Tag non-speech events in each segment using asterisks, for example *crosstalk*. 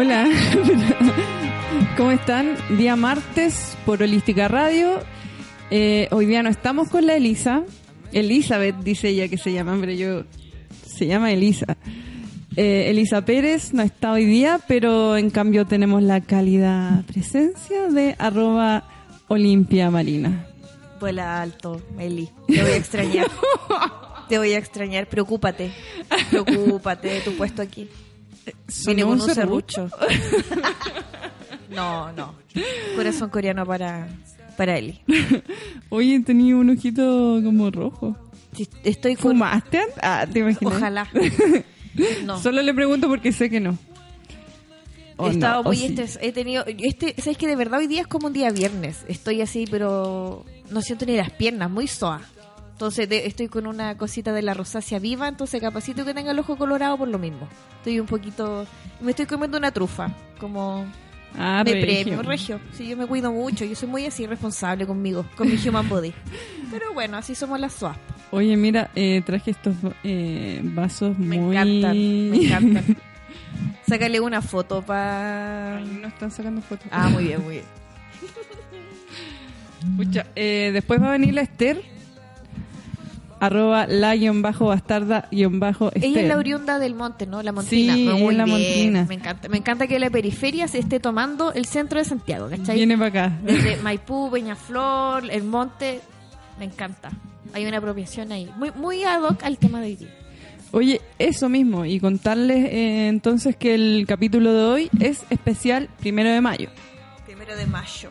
Hola, *laughs* ¿cómo están? Día martes por Holística Radio. Eh, hoy día no estamos con la Elisa. Elizabeth dice ella que se llama, pero yo se llama Elisa. Eh, Elisa Pérez no está hoy día, pero en cambio tenemos la cálida presencia de arroba Olimpia Marina. Vuela alto, Eli. Te voy a extrañar. *laughs* Te voy a extrañar. Preocúpate. Preocúpate de tu puesto aquí. Vine ¿Sonó con un serrucho? no, no. Corazón coreano para, para Eli. *laughs* Oye, tenía un ojito como rojo. Sí, Estoy con... ¿Fumaste? Ah, te imaginas. Ojalá. *laughs* No. Solo le pregunto porque sé que no. He estado no, o muy sí. estres- He tenido. Este, ¿Sabes que de verdad hoy día es como un día viernes? Estoy así, pero no siento ni las piernas, muy soa. Entonces de- estoy con una cosita de la rosácea viva, entonces capacito que tenga el ojo colorado por lo mismo. Estoy un poquito. Me estoy comiendo una trufa, como Ah, de regio. premio, regio. Sí, yo me cuido mucho, yo soy muy así responsable conmigo, con mi human body. *laughs* Pero bueno, así somos las SWAP. Oye, mira, eh, traje estos eh, vasos Me muy... encantan, me encantan. *laughs* Sácale una foto para. No están sacando fotos. Ah, muy bien, muy bien. *laughs* Pucha, eh, después va a venir la Esther. Arroba la guion bajo bastarda guion bajo Esther. Ella es la oriunda del monte, ¿no? La montina. Sí, No, muy es la bien. montina. Me encanta. Me encanta que la periferia se esté tomando el centro de Santiago, ¿cachai? Viene para acá. Desde *laughs* Maipú, Peñaflor, el monte. Me encanta. Hay una apropiación ahí. Muy, muy ad hoc al tema de hoy día. Oye, eso mismo, y contarles eh, entonces que el capítulo de hoy es especial primero de mayo. Primero de mayo.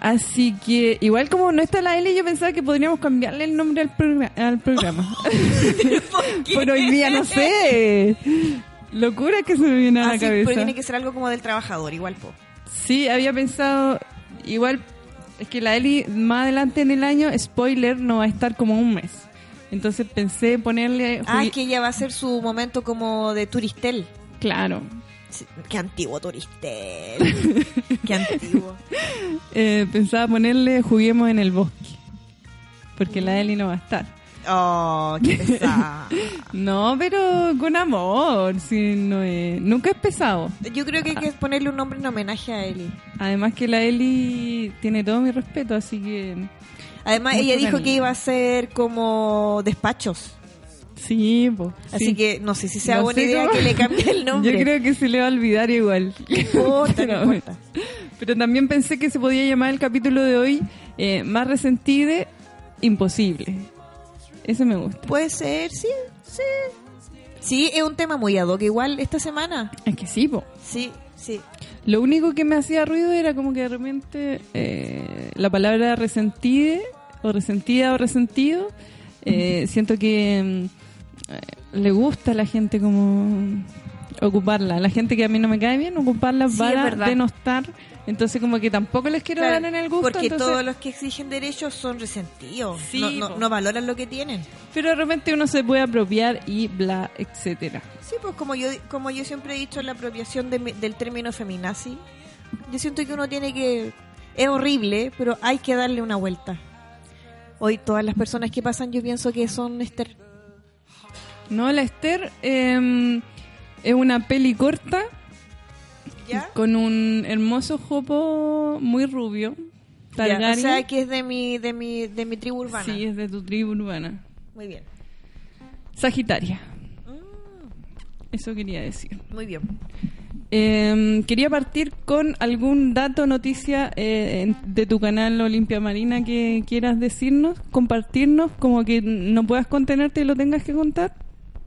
Así que, igual como no está la L, yo pensaba que podríamos cambiarle el nombre al, progra- al programa. *laughs* Pero hoy día no sé. Locura que se me viene a la Ah, sí, cabeza. pero tiene que ser algo como del trabajador, igual, po. Sí, había pensado, igual, es que la Eli más adelante en el año, spoiler, no va a estar como un mes. Entonces pensé ponerle... Ah, que ella va a ser su momento como de turistel. Claro. Qué antiguo turistel. *laughs* Qué antiguo. Eh, pensaba ponerle juguemos en el bosque. Porque la Eli no va a estar. Oh, qué pesada. *laughs* No, pero con amor. Sí, no es- nunca es pesado. Yo creo que hay que ponerle un nombre en homenaje a Eli. Además que la Eli tiene todo mi respeto, así que Además, Mucho ella dijo cariño. que iba a ser como despachos. Sí, po, Así sí. que no sé si sea No buena idea cómo- que le cambie el *laughs* nombre. Yo creo que se le va a olvidar igual. Importa, Pero no. *laughs* Pero también pensé que se podía llamar el capítulo de hoy eh, Más resentide, imposible. Ese me gusta. Puede ser, sí, sí. Sí, es un tema muy ad hoc. Igual esta semana. Es que sí, po. Sí, sí. Lo único que me hacía ruido era como que de repente eh, la palabra resentide o resentida o resentido, eh, siento que mm, le gusta a la gente como ocuparla. La gente que a mí no me cae bien, ocuparla Sí, para denostar. Entonces como que tampoco les quiero Claro, dar en el gusto. porque entonces- todos los que exigen derechos son resentidos. Sí, no, no, po. no valoran lo que tienen. Pero de repente uno se puede apropiar y bla, etcétera. Sí, pues como yo como yo siempre he dicho la apropiación de del término feminazi, yo siento que uno tiene que... Es horrible, pero hay que darle una vuelta. Hoy todas las personas que pasan yo pienso que son Esther. No, la Esther eh, es una peli corta ¿Ya? con un hermoso jopo muy rubio. Ya. O sea, que es de mi, de mi, de mi tribu urbana. Sí, es de tu tribu urbana. Muy bien. Sagitaria. Eso quería decir. Muy bien. Eh, quería partir con algún dato, noticia eh, de tu canal Olimpia Marina que quieras decirnos, compartirnos, como que no puedas contenerte y lo tengas que contar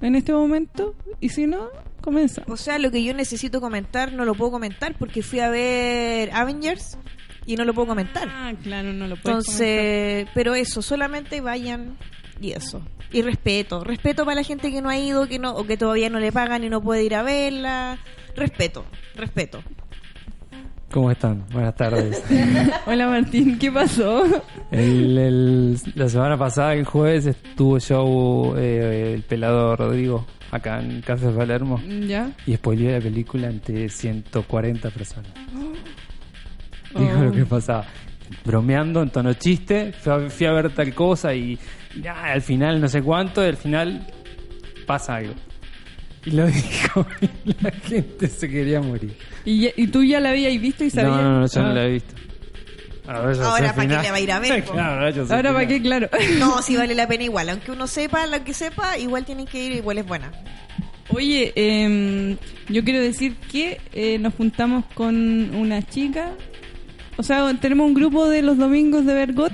en este momento. Y si no, comienza. O sea, lo que yo necesito comentar no lo puedo comentar porque fui a ver Avengers y no lo puedo comentar. Ah, claro, no lo comentar. Entonces, pero eso, solamente vayan y eso. Y respeto, respeto para la gente que no ha ido, que no o que todavía no le pagan y no puede ir a verla. Respeto, respeto. ¿Cómo están? Buenas tardes. *laughs* Hola Martín, ¿qué pasó? El- el- la semana pasada, el jueves, estuvo show eh, el pelado Rodrigo acá en Café Palermo ¿Ya? y spoileó la película ante 140 personas. *gasps* Dijo Oh. lo que pasaba. Bromeando en tono chiste, fui a, fui a ver tal cosa y ya, al final no sé cuánto, y al final pasa algo. Y lo *laughs* dijo y la gente se quería morir. ¿Y, ya- y tú ya la habías visto y sabías? No, no, no, yo no Ah. la he visto. Ahora, ya sé Ahora, ¿para qué le va a ir a ver? Claro, Ahora, ¿para qué? Claro. No, sí vale la pena igual. Aunque uno sepa lo que sepa, igual tienen que ir, igual es buena. Oye, em, yo quiero decir que eh, nos juntamos con una chica. O sea, tenemos un grupo de los domingos de ver GOT.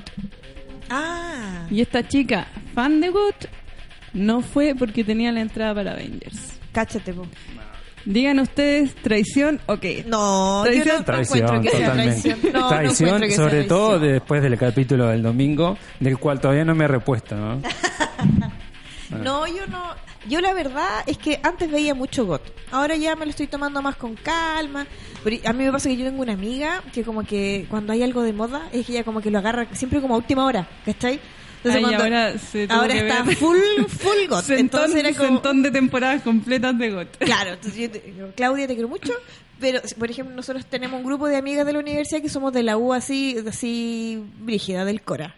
Ah, Y esta chica, fan de GOT, no fue porque tenía la entrada para Avengers. Cáchate, po. Digan ustedes, traición o qué. No, Traición. yo no, no Traición, encuentro que sea totalmente. traición. No, no traición, encuentro que sea sobre todo traición. después del capítulo del domingo, del cual todavía no me he repuesto, ¿no? *laughs* No, yo no. Yo la verdad es que antes veía mucho GOT. Ahora ya me lo estoy tomando más con calma. Pero a mí me pasa que yo tengo una amiga que como que cuando hay algo de moda, es que ella como que lo agarra siempre como a última hora, ¿cachai? Ay, cuando- ahora se está ver. full, full GOT. *laughs* Centón, Entonces era como... centón de temporadas completas de GOT. Claro, entonces yo te- yo, Claudia, te quiero mucho, pero por ejemplo nosotros tenemos un grupo de amigas de la universidad que somos de la U así, así brígida, del Cora.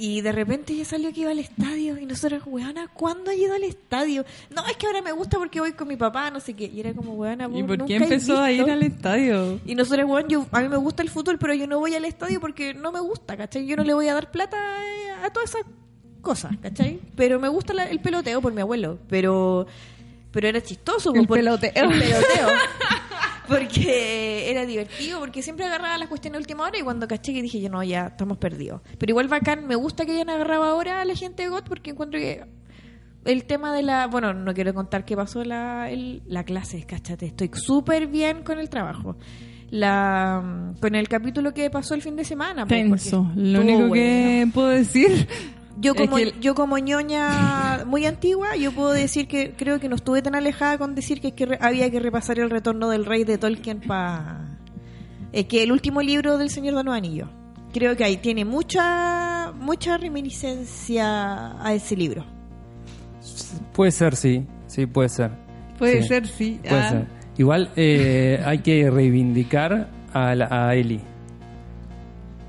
Y de repente ella salió que iba al estadio y nosotros, weona, ¿cuándo ha ido al estadio? No, es que ahora me gusta porque voy con mi papá, no sé qué. Y era como, weona, ¿Y por qué nunca has empezó a ir al estadio? Y nosotros, weón, yo, a mí me gusta el fútbol, pero yo no voy al estadio porque no me gusta, ¿cachai? Yo no le voy a dar plata eh, a todas esas cosas, ¿cachai? Pero me gusta la- el peloteo por mi abuelo, pero pero era chistoso. El po, por- peloteo. El peloteo. *laughs* porque *laughs* era divertido, porque siempre agarraba las cuestiones a última hora y cuando caché que dije yo, no, ya estamos perdidos. Pero igual bacán, me gusta que hayan agarrado ahora a la gente de GOT porque encuentro que el tema de la... Bueno, no quiero contar qué pasó la, el- la clase, cáchate. Estoy súper bien con el trabajo. La, con el capítulo que pasó el fin de semana. pues, Tenso. Lo único bueno. que puedo decir. *laughs* Yo es como, que el- yo como ñoña *laughs* muy antigua, yo puedo decir que creo que no estuve tan alejada con decir que, hay que re- había que repasar el retorno del rey de Tolkien para... que el último libro del Señor de los Anillos. Creo que ahí tiene mucha mucha reminiscencia a ese libro. Puede ser, sí. Sí, puede ser. Puede Sí, ser, sí. Puede Ah. ser. Igual eh, hay que reivindicar a, la- a Ellie.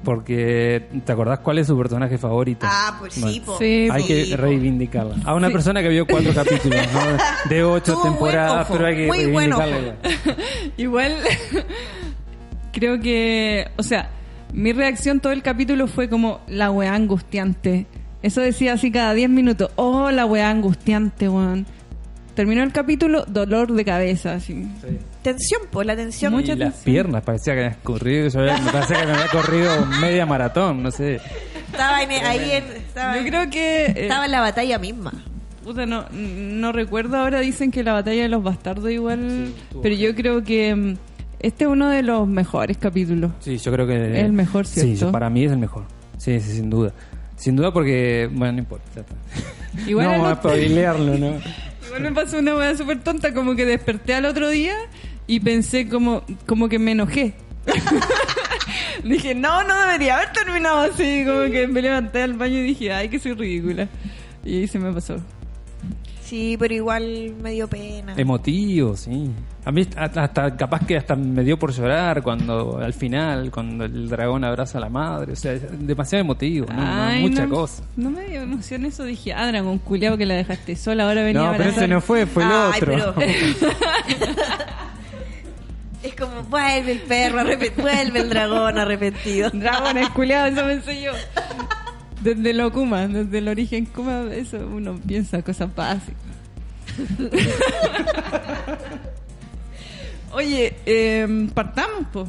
Porque, ¿te acordás cuál es su personaje favorito? Ah, pues sí, po. Sí, Hay sí, que reivindicarla. A una Sí. persona que vio cuatro capítulos, ¿no? De ocho temporadas, pero hay que muy reivindicarla. *laughs* Igual, *laughs* creo que, o sea, mi reacción todo el capítulo fue como la weá angustiante. Eso decía así cada 10 minutos. Oh, la weá angustiante, weón. Terminó el capítulo, dolor de cabeza, así. Tensión, pues la tensión. Mucha y las tensión. piernas, parecía que había corrido, yo había- me parecía que me había corrido media maratón, no sé. Estaba en- ahí en, estaba, Yo creo que... eh, estaba en la batalla misma. Puta, no, no recuerdo ahora, dicen que la batalla de los bastardos igual, pero yo creo que mm, este es uno de los mejores capítulos. Sí, yo creo que... El mejor, Sí, ¿cierto? yo- para mí es el mejor. Sí, sí, sin duda. Sin duda porque, bueno, no importa. ya está. Igual no vamos a spoilearlo, ¿no? *laughs* Igual me pasó una weá súper tonta, como que desperté al otro día y pensé como, como que me enojé. *laughs* dije, no, no debería haber terminado así, como que me levanté al baño y dije, ay, que soy ridícula. Y ahí se me pasó. Sí, pero igual me dio pena. Emotivo, sí. A mí hasta, hasta- capaz que hasta me dio por llorar cuando al final, cuando el dragón abraza a la madre. O sea, es demasiado emotivo, ¿no? Ay, mucha no, cosa. No me dio emoción eso, dije, ah, dragón culiao que la dejaste sola, ahora venía No, a pero abrazar". ese no fue, fue el Ay, otro. pero- *laughs* *laughs* Es como, vuelve el perro, vuelve el dragón arrepentido. *laughs* Dragones culiados, eso pensé yo. Desde lo Kuma, desde el origen Kuma, eso uno piensa cosas básicas. Oye, eh, partamos, pues.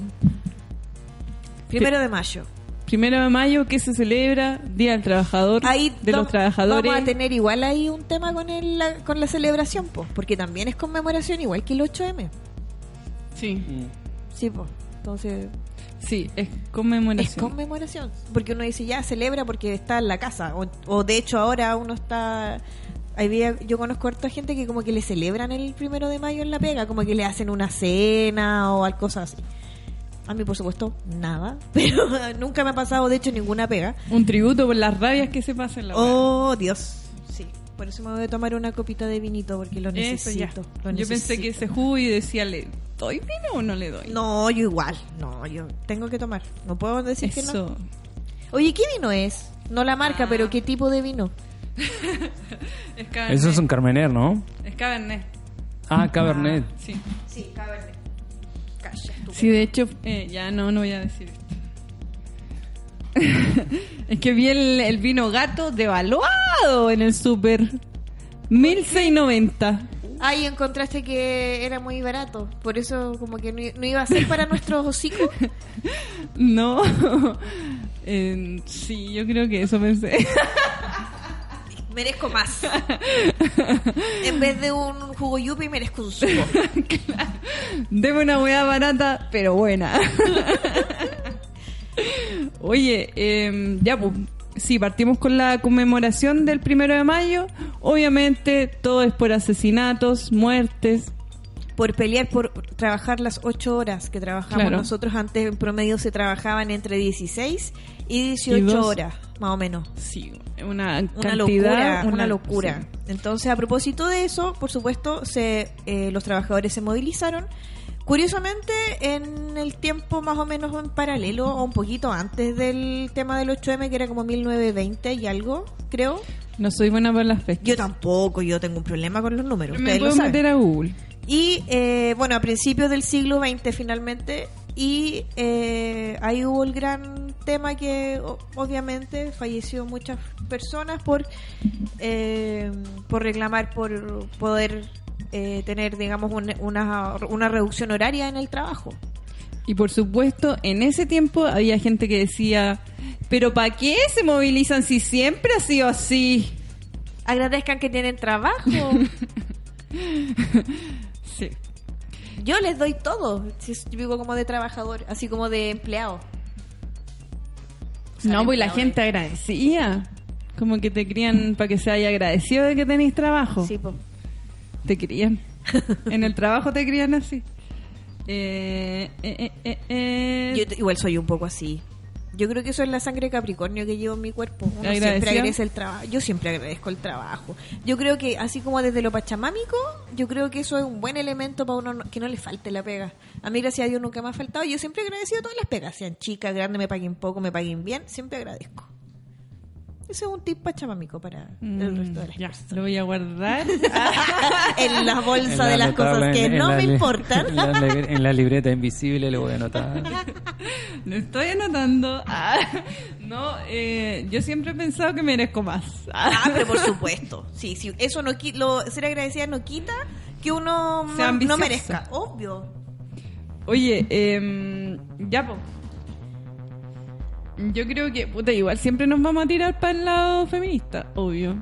Primero de mayo. Primero de mayo, ¿qué se celebra? Día del Trabajador, Ahí de los trabajadores. Vamos a tener igual ahí un tema con, el, la, con la celebración, pues, porque también es conmemoración igual que el 8M. Sí, Sí, pues. Entonces, sí, es es conmemoración. conmemoración. Porque uno dice, ya celebra porque está en la casa. O, o de hecho, ahora uno está. Hay día, yo conozco a harta gente que como que le celebran el primero de mayo en la pega, como que le hacen una cena o algo cosas así. A mí, por supuesto, nada. *laughs* Pero nunca me ha pasado, de hecho, ninguna pega. Un tributo por las rabias que se pasan en la. Oh, Dios. Sí. Por eso me voy a tomar una copita de vinito porque lo Eso ya. necesito. lo Yo pensé que ese jugo y decía, ¿le doy vino o no le doy? No, yo igual. No, yo tengo que tomar. No puedo decir que no. Oye, ¿qué vino es? No la marca, Ah. pero ¿qué tipo de vino? *laughs* Es Cabernet. Eso es un Carmener, ¿no? Es Cabernet. Ah, Cabernet. Sí. Sí, Cabernet. Calla, tú. Sí, de hecho, eh, ya no, no voy a decir esto. *laughs* es que vi el, el vino gato devaluado en el super. 1690. Ahí encontraste que era muy barato. Por eso, como que no, iba a ser para nuestros hocicos. *laughs* No. *laughs* Eh, sí, yo creo que eso pensé. *laughs* Merezco más. en vez de un jugo yupi, merezco un suco. Deme una hueá barata, pero buena. Oye, eh, ya pues, sí, partimos con la conmemoración del primero de mayo. Obviamente, todo es por asesinatos, muertes. Por pelear, por trabajar las ocho horas que trabajamos Claro. nosotros. Antes, en promedio, se trabajaban entre 16 y 18 Y dos. horas, más o menos. Sí, una, Una cantidad, locura, una, locura. sí. Entonces, a propósito de eso, por supuesto, se, eh, los trabajadores se movilizaron. Curiosamente, en el tiempo más o menos en paralelo, o un poquito antes del tema del 8M, que era como 1920 y algo, creo. No soy buena por las fechas. Yo tampoco, yo tengo un problema con los números. me puedo meter a Google. Y eh, bueno, a principios del siglo XX finalmente, y eh, ahí hubo el gran tema que obviamente falleció muchas personas por, eh, por reclamar por poder eh, tener, digamos, un- una, una reducción horaria en el trabajo. Y por supuesto, en ese tiempo había gente que decía, pero ¿para qué se movilizan si siempre ha sido así? Agradezcan que tienen trabajo. *laughs* Sí. Yo les doy todo. Si vivo como de trabajador, así como de empleado. O sea, No, pues la gente agradecía. Como que te crían para que se haya agradecido de que tenéis trabajo. Sí, po. Te crían. *laughs* en el trabajo te crían así. Eh, eh, eh, eh, eh. Yo igual soy un poco así. Yo creo que eso es la sangre Capricornio que llevo en mi cuerpo. Uno siempre agradece el trabajo. Yo siempre agradezco el trabajo. Yo creo que, así como desde lo pachamámico, yo creo que eso es un buen elemento para uno no- que no le falte la pega. A mí, gracias a Dios, nunca me ha faltado. Yo siempre he agradecido todas las pegas, sean chicas, grandes, me paguen poco, me paguen bien. Siempre agradezco. Ese es un tip pachamámico para el resto de las Mm, ya, personas. lo voy a guardar. *laughs* en la bolsa En la de las notable, cosas que en- no la me importan. *laughs* En la, li- en la libreta invisible le voy a anotar. *laughs* Lo estoy anotando. Ah, no, eh, yo siempre he pensado que merezco más. Ah, pero por supuesto. Sí, sí. Eso no lo, ser agradecida no quita que uno no, merezca. Obvio. Oye, eh, ya, po. Yo creo que, puta, igual siempre nos vamos a tirar para el lado feminista, obvio.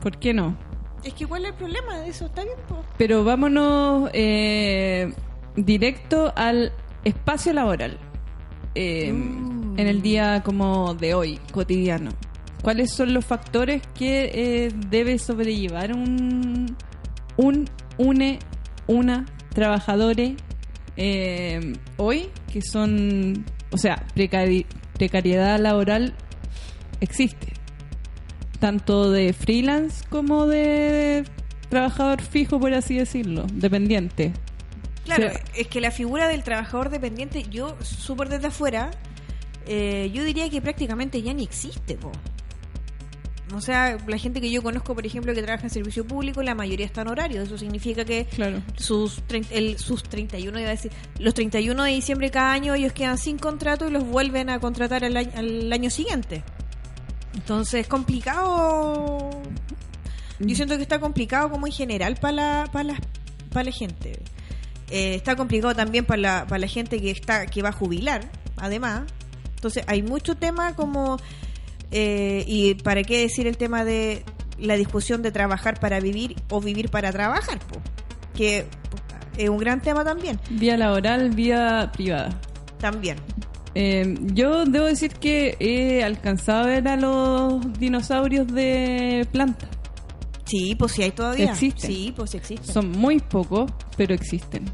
¿Por qué no? Es que igual el problema de eso está bien, po. Pero vámonos eh, directo al espacio laboral. Eh, En el día como de hoy, cotidiano. ¿Cuáles son los factores que eh, debe sobrellevar un, un, une, una, trabajadores eh, hoy? Que son, o sea, precari- precariedad laboral existe. Tanto de freelance como de trabajador fijo, por así decirlo, dependiente. Claro, O sea, es que la figura del trabajador dependiente, yo, súper desde afuera, eh, yo diría que prácticamente ya ni existe, po. O sea, la gente que yo conozco, por ejemplo, que trabaja en servicio público, la mayoría está en horario. Eso significa que Claro. sus, el, sus 31, iba a decir, los 31 de diciembre cada año ellos quedan sin contrato y los vuelven a contratar al, año- al año siguiente. Entonces es complicado. Yo siento que está complicado como en general para la, para la, para la gente. Eh, está complicado también para la, para la gente que está que va a jubilar, además. Entonces hay mucho tema como... eh, y para qué decir el tema de la discusión de trabajar para vivir o vivir para trabajar, po? que es un gran tema también. Vía laboral, vía privada. También. Eh, yo debo decir que he alcanzado a ver a los dinosaurios de planta. Sí, pues sí hay todavía. Existen. Sí, pues sí existen. Son muy pocos, pero existen.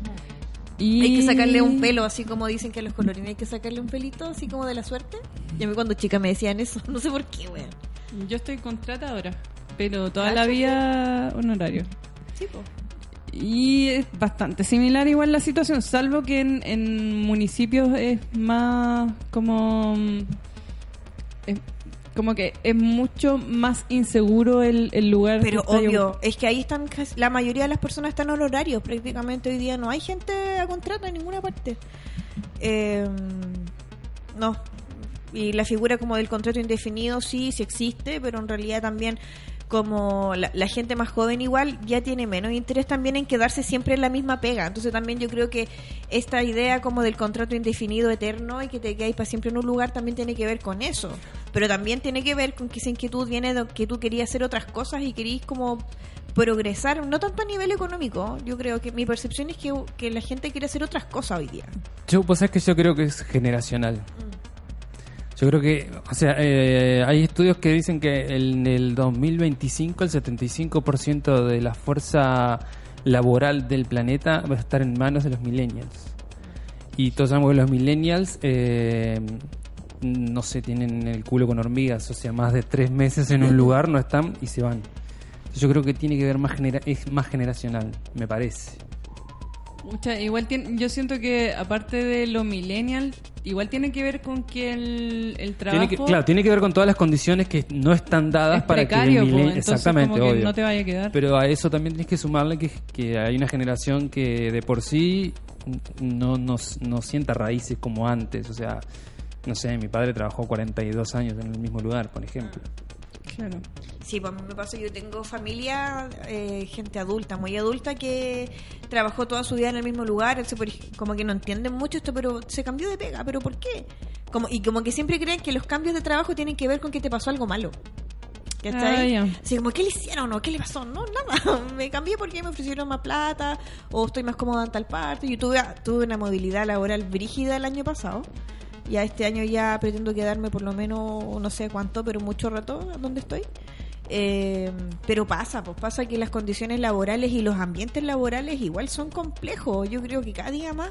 Y... Hay que sacarle un pelo, así como dicen que a los colorines hay que sacarle un pelito, así como de la suerte. Y a mí cuando chica me decían eso, *laughs* no sé por qué, weón. Yo estoy contrata ahora, pero toda Cacha, la vida honorario. Sí, pues. Y es bastante similar igual la situación, salvo que en, en municipios es más como... mm, es- como que es mucho más inseguro el, el lugar. Pero obvio, es que ahí están, la mayoría de las personas están en horarios. Prácticamente hoy día no hay gente a contrato en ninguna parte. Eh, no. Y la figura como del contrato indefinido sí, sí existe, pero en realidad también como la, la gente más joven igual ya tiene menos interés también en quedarse siempre en la misma pega. Entonces también yo creo que esta idea como del contrato indefinido eterno y que te quedáis para siempre en un lugar también tiene que ver con eso. Pero también tiene que ver con que esa inquietud viene de que tú querías hacer otras cosas y querías como progresar, no tanto a nivel económico, yo creo que mi percepción es que, que la gente quiere hacer otras cosas hoy día. Yo, pues es que yo creo que es generacional. Yo creo que, o sea, eh, hay estudios que dicen que en el 2025 el 75% de la fuerza laboral del planeta va a estar en manos de los millennials. Y todos sabemos que los millennials, eh, no sé, tienen el culo con hormigas, o sea, más de tres meses en un lugar no están y se van. Yo creo que tiene que ver más, genera es más generacional, me parece. Mucha- igual tiene, yo siento que aparte de lo millennial, igual tiene que ver con que el, el trabajo Tiene que, claro, tiene que ver con todas las condiciones que no están dadas es para precario, que el entonces exactamente, como que obvio. no te vaya a quedar. Pero a eso también tienes que sumarle que, que hay una generación que de por sí no, no, no sienta raíces como antes. O sea, no sé, mi padre trabajó 42 años en el mismo lugar, por ejemplo. Claro. Sí, pues a mí me pasa, yo tengo familia, eh, gente adulta, muy adulta, que trabajó toda su vida en el mismo lugar, como que no entienden mucho esto, pero se cambió de pega, pero ¿por qué? Como, y como que siempre creen que los cambios de trabajo tienen que ver con que te pasó algo malo. ¿Cachai? Ah. Así como, ¿qué le hicieron o qué le pasó? No, nada. *laughs* Me cambié porque me ofrecieron más plata o estoy más cómoda en tal parte. Yo tuve, tuve una movilidad laboral brígida el año pasado. Ya este año ya pretendo quedarme por lo menos, no sé cuánto, pero mucho rato donde estoy. Eh, pero pasa, pues pasa que las condiciones laborales y los ambientes laborales igual son complejos. Yo creo que cada día más,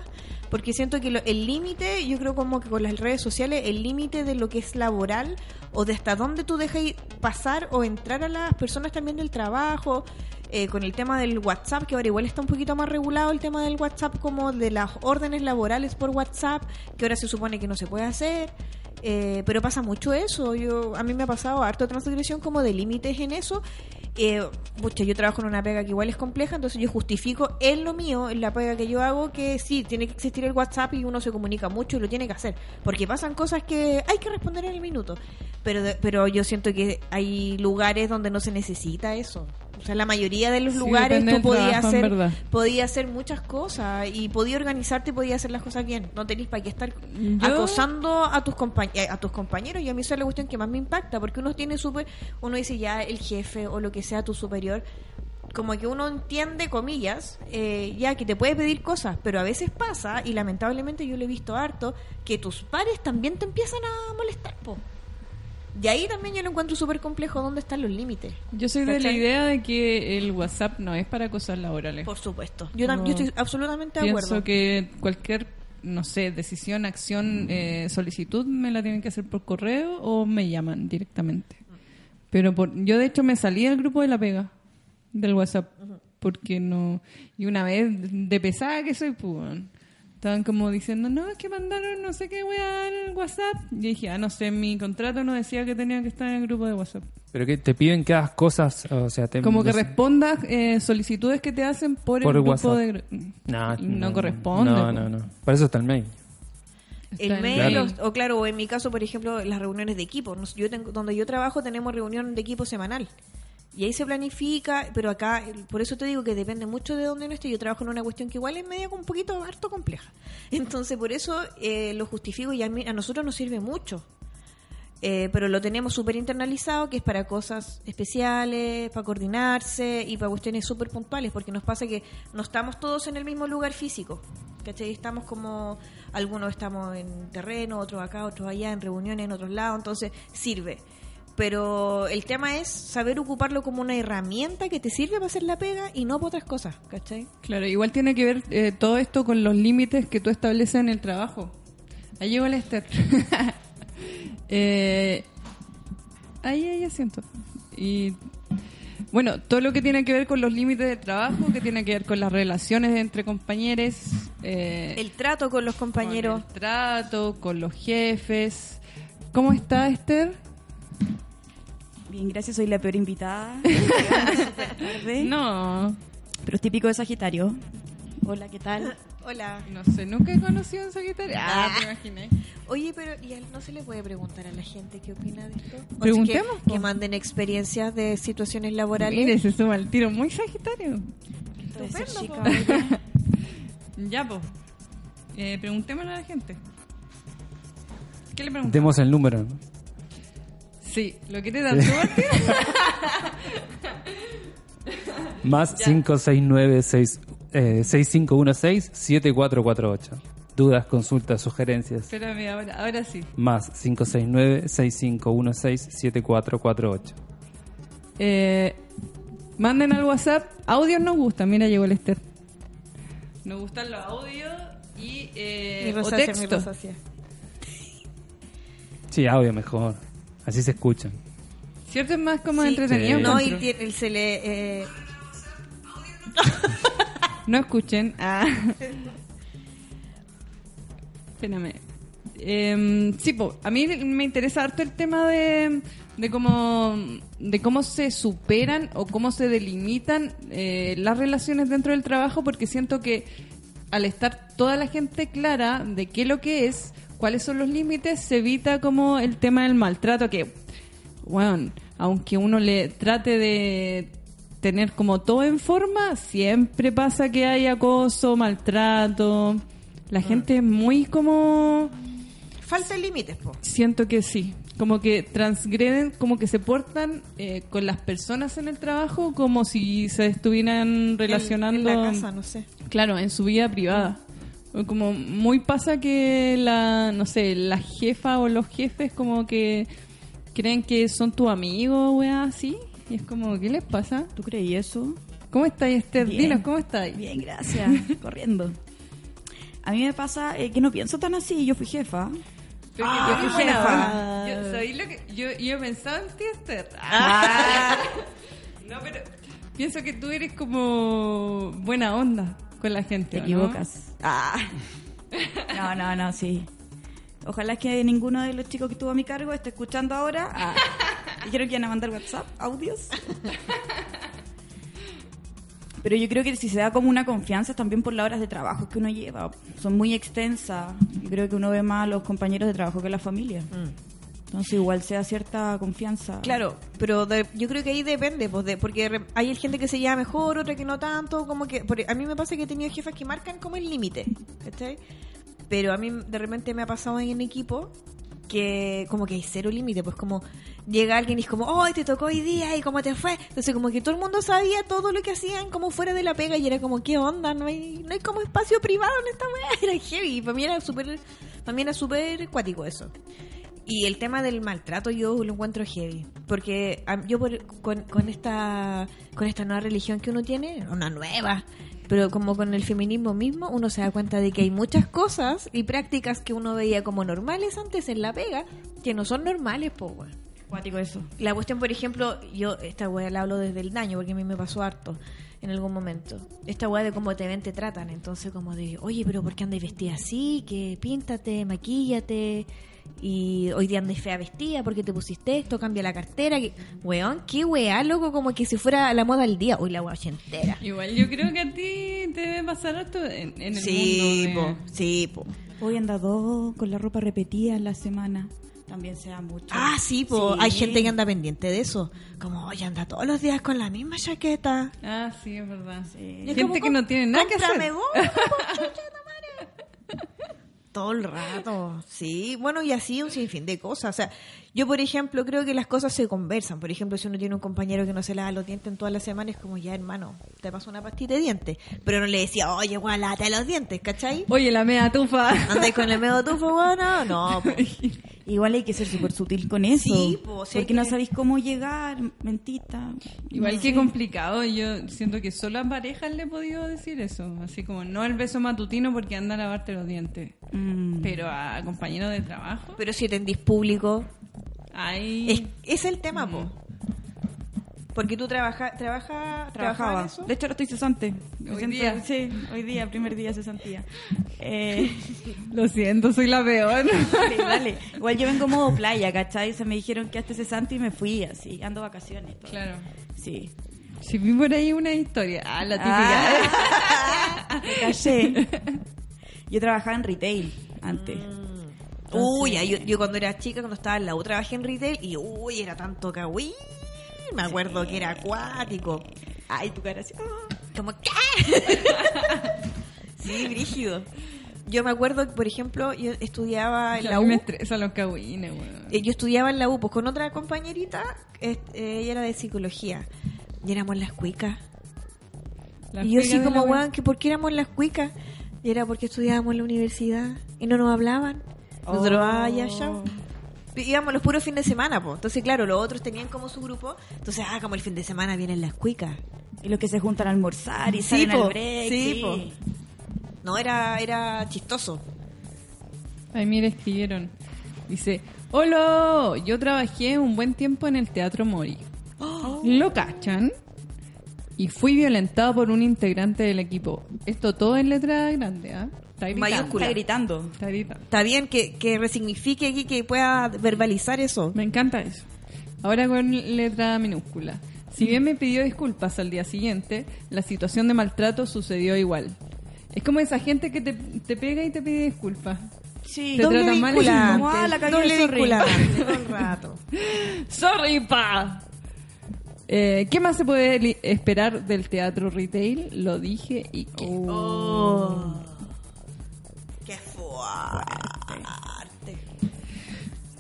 porque siento que lo- el límite, yo creo como que con las redes sociales, el límite de lo que es laboral o de hasta dónde tú dejas pasar o entrar a las personas también del trabajo, eh, con el tema del WhatsApp, que ahora igual está un poquito más regulado el tema del WhatsApp como de las órdenes laborales por WhatsApp, que ahora se supone que no se puede hacer. Eh, pero pasa mucho eso. Yo, a mí me ha pasado harto transgresión como de límites en eso. Eh, yo trabajo en una pega que igual es compleja, entonces yo justifico en lo mío, en la pega que yo hago, que sí, tiene que existir el WhatsApp y uno se comunica mucho y lo tiene que hacer. Porque pasan cosas que hay que responder en el minuto. Pero, pero yo siento que hay lugares donde no se necesita eso. O sea, la mayoría de los Sí, lugares tú podías hacer, podías hacer muchas cosas y podías organizarte y podías hacer las cosas bien. No tenéis para qué estar Yo- acosando a tus eh, a tus compañeros y a mí eso es la cuestión que más me impacta porque uno tiene súper uno dice ya el jefe o lo que sea tu superior como que uno entiende comillas eh, ya que te puede pedir cosas pero a veces pasa y lamentablemente yo lo he visto harto que tus pares también te empiezan a molestar po. Y ahí también yo lo encuentro súper complejo dónde están los límites Yo soy de la idea de que el WhatsApp no es para cosas laborales. por supuesto yo, No. yo estoy absolutamente de Pienso acuerdo que cualquier, no sé, decisión, acción, eh, solicitud me la tienen que hacer por correo o me llaman directamente. Pero por, yo de hecho me salí del grupo de la pega, del WhatsApp, porque no... Y una vez, de pesada que soy, pues, estaban como diciendo, no, es que mandaron no sé qué weá en el WhatsApp. Y dije, ah, no sé, mi contrato no decía que tenía que estar en el grupo de WhatsApp. Pero que te piden que hagas cosas, o sea, te, Como que respondas eh, solicitudes que te hacen por, Por el grupo WhatsApp. de... No, no corresponde. No, no, no. Para eso está el mail. el mail Claro. o, o claro o en mi caso por ejemplo las reuniones de equipo yo tengo, donde yo trabajo tenemos reunión de equipo semanal y ahí se planifica pero acá por eso te digo que depende mucho de dónde uno esté yo trabajo en una cuestión que igual es media un poquito harto compleja *laughs* entonces por eso eh, lo justifico y a, mí- a nosotros nos sirve mucho Eh, pero lo tenemos súper internalizado, que es para cosas especiales, para coordinarse y para cuestiones súper puntuales, porque nos pasa que no estamos todos en el mismo lugar físico. ¿cachai? Estamos como, algunos estamos en terreno, otros acá, otros allá, en reuniones en otros lados, entonces sirve. Pero el tema es saber ocuparlo como una herramienta que te sirve para hacer la pega y no para otras cosas, ¿cachai? Claro, igual tiene que ver eh, todo esto con los límites que tú estableces en el trabajo. Ahí llegó el Esther. *laughs* eh, ahí, ahí asiento. Y bueno, todo lo que tiene que ver con los límites de trabajo, que tiene que ver con las relaciones entre compañeros, eh, El trato con los compañeros. con el trato, con los jefes. ¿Cómo está Esther? Bien, gracias, soy la peor invitada. Súper *laughs* tarde, No, Pero es típico de Sagitario. Hola, ¿qué tal? *laughs* Hola. no sé, nunca he conocido a un Sagitario. Ah, te imaginé. Oye, pero ¿y a él no se le puede preguntar a la gente qué opina de esto? Preguntemos, que, que manden experiencias de situaciones laborales. Mire, se suma el tiro muy Sagitario. Estupendo, chica. *laughs* Ya, pues. Eh, preguntémosle a la gente. ¿Qué le preguntamos? Demos el número. ¿no? Sí, ¿lo quieres dar tú, *laughs* Martín? *laughs* Más 569 seis- eh, 6516 7448. Dudas, consultas, sugerencias. Espérame, ahora, ahora sí. Más 569 6516 7448. Eh, manden al WhatsApp. Audios nos gustan. Mira, llegó el Esther. Nos gustan los audios y, eh, Mi o texto. Sí, audio mejor. Así se escuchan. ¿Cierto? Es más como Sí. entretenido. Sí. No, y tiene- se le... eh, *laughs* No escuchen. Ah. Espérame. Eh, sí, po, a mí me interesa harto el tema de, de cómo de cómo se superan o cómo se delimitan eh, las relaciones dentro del trabajo, porque siento que al estar toda la gente clara de qué es lo que es, cuáles son los límites, se evita como el tema del maltrato, que, bueno, aunque uno le trate de tener como todo en forma, siempre pasa que hay acoso, maltrato. La gente es muy como falta límites, po. Siento que sí. Como que transgreden, como que se portan eh, con las personas en el trabajo como si se estuvieran relacionando. En, en la casa, no sé. Claro, en su vida privada. Como muy pasa que la, no sé, la jefa o los jefes como que creen que son tu amigo, weá, así. Y es como, ¿qué les pasa? ¿Tú creí eso? ¿Cómo estáis, Esther? Bien. Dinos, ¿cómo estáis? Bien, gracias. *laughs* Corriendo. A mí me pasa eh, que no pienso tan así. Yo fui jefa. Ah, tú eres buena jefa. Yo, ¿sabéis lo que? Yo, yo pensaba en ti, Esther. *laughs* *laughs* No, pero pienso que tú eres como buena onda con la gente. Te ¿o no? equivocas. Ah. *laughs* No, no, no, sí. Ojalá que ninguno de los chicos que estuvo a mi cargo esté escuchando ahora. Ah. Dijeron que iban a mandar WhatsApp, audios. Pero yo creo que si se da como una confianza es también por las horas de trabajo que uno lleva. Son muy extensas. Yo creo que uno ve más a los compañeros de trabajo que a la familia. Entonces igual se da cierta confianza. Claro, pero yo creo que ahí depende, pues, de, porque hay gente que se lleva mejor, otra que no tanto, como que... a mí me pasa que he tenido jefas que marcan como el límite. Pero a mí de repente me ha pasado en equipo que como que hay cero límite, pues como llega alguien y es como, ¡ay, te tocó hoy día! ¿Y cómo te fue? Entonces como que todo el mundo sabía todo lo que hacían como fuera de la pega y era como, ¿qué onda? No hay, no hay como espacio privado en esta weá. *laughs* Era heavy. Para mí era súper cuático eso. Y el tema del maltrato yo lo encuentro heavy, porque yo por- con, con esta con esta nueva religión que uno tiene, una nueva, pero como con el feminismo mismo, uno se da cuenta de que hay muchas cosas y prácticas que uno veía como normales antes en la pega, que no son normales, po, weón. Cuático eso. La cuestión, por ejemplo, yo esta weá la hablo desde el daño, porque a mí me pasó harto en algún momento. Esta weá de cómo te ven, te tratan. Entonces, como de, oye, pero ¿por qué andas vestida así? Que píntate, maquíllate. Y hoy día andas fea vestida porque te pusiste esto, cambia la cartera. Que... Weón, qué weá, loco, como que si fuera la moda del día. Uy, la weá entera. Igual yo creo que a ti te debe pasar esto en, en el Sí, mundo. de- po, sí, po. Hoy anda dos con la ropa repetida en la semana. También se da mucho. Ah, sí, po. Sí. Hay gente que anda pendiente de eso. Como, oye, anda todos los días con la misma chaqueta. Ah, sí, es verdad. Sí. Gente como, que no tiene nada que "Cómprame hacer". vos, po, *laughs* chucha. Todo el rato, sí. Bueno, y así un sinfín de cosas. O sea, yo, por ejemplo, creo que las cosas se conversan. Por ejemplo, si uno tiene un compañero que no se lava los dientes en todas las semanas, es como, ya, hermano, te paso una pastita de dientes. Pero no le decía, oye, guau, lávate los dientes, ¿cachai? Oye, la mea tufa. Andáis con el medio tufo, bueno, no. po. *laughs* Igual hay que ser súper sutil con eso. Sí, porque no sabéis cómo llegar, mentita. Igual No que sé. complicado, yo siento que solo a parejas le he podido decir eso. Así como, no el beso matutino porque anda a lavarte los dientes. Mm. Pero a compañeros de trabajo, Pero si atendís público, ahí... es, es el tema, po. Porque tú trabaja, trabaja, Trabajaba. en eso. De hecho, ahora estoy cesante. Hoy siento- día. Sí, hoy día, primer día cesantía. *laughs* Eh, Lo siento, soy la peor. dale, dale. *laughs* Igual yo vengo modo playa, ¿cachai? Se me dijeron que este cesante y me fui así, ando vacaciones. todo. Claro. Sí. Si vi por ahí una historia. Ah, la típica. Ah, *laughs* me callé. Yo trabajaba en retail antes. Uy, ya, yo, yo cuando era chica, cuando estaba en la U, trabajé en retail y uy, era tanto kawaii. Me acuerdo que era acuático. Ay, tu cara así. ah. Como, ¿qué? *laughs* sí, brígido. Yo me acuerdo, por ejemplo, yo estudiaba en la U. me estresan los cagüines, weón. Eh, Yo estudiaba en la U, pues con otra compañerita, eh, ella era de psicología. Y éramos las cuicas. Las y yo de como, weón, que ¿por qué éramos las cuicas? Y era porque estudiábamos en la universidad y no nos hablaban. Nosotros, Oh. ah, ya. Íbamos los puros fines de semana, pues. Entonces, claro, los otros tenían como su grupo. Entonces, ah, como el fin de semana vienen las cuicas. Y los que se juntan a almorzar y Sí, salen po. al break. Sí, Sí, po. No, era, era chistoso. Ay, mira, escribieron. Dice, hola, yo trabajé un buen tiempo en el Teatro Mori. *gasps* ¿Lo cachan? Y fui violentado por un integrante del equipo. Esto todo en letra grande, ¿ah? Está gritando. Mayúscula. Está gritando. Está gritando. Está bien que, que resignifique aquí, que pueda verbalizar eso. Me encanta eso. Ahora con letra minúscula. Si bien me pidió disculpas al día siguiente, la situación de maltrato sucedió igual. Es como esa gente que te, te pega y te pide disculpas. Sí. Te Doble tratan mal y-. Como, ah, la doble *laughs* todo el rato. ¡Sorry, pa! Eh, ¿Qué más se puede esperar del teatro retail? Lo dije y que... Oh. ¡Qué fuerte!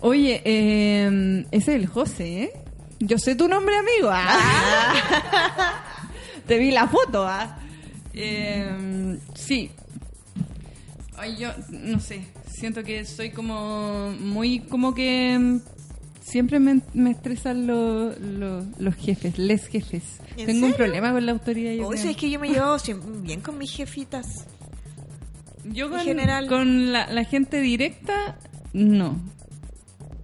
Oye, eh, ese es el José, ¿eh? Yo sé tu nombre, amigo. ah. *laughs* Te vi la foto, ¿ah? Eh, sí. Ay, yo no sé. Siento que soy como muy como que mm, siempre me, me estresan lo- lo- los jefes, les jefes. ¿En Tengo un problema con la autoridad. Yo, creo. es que yo me llevo bien con mis jefitas. Yo en con, general- con la, la gente directa, no.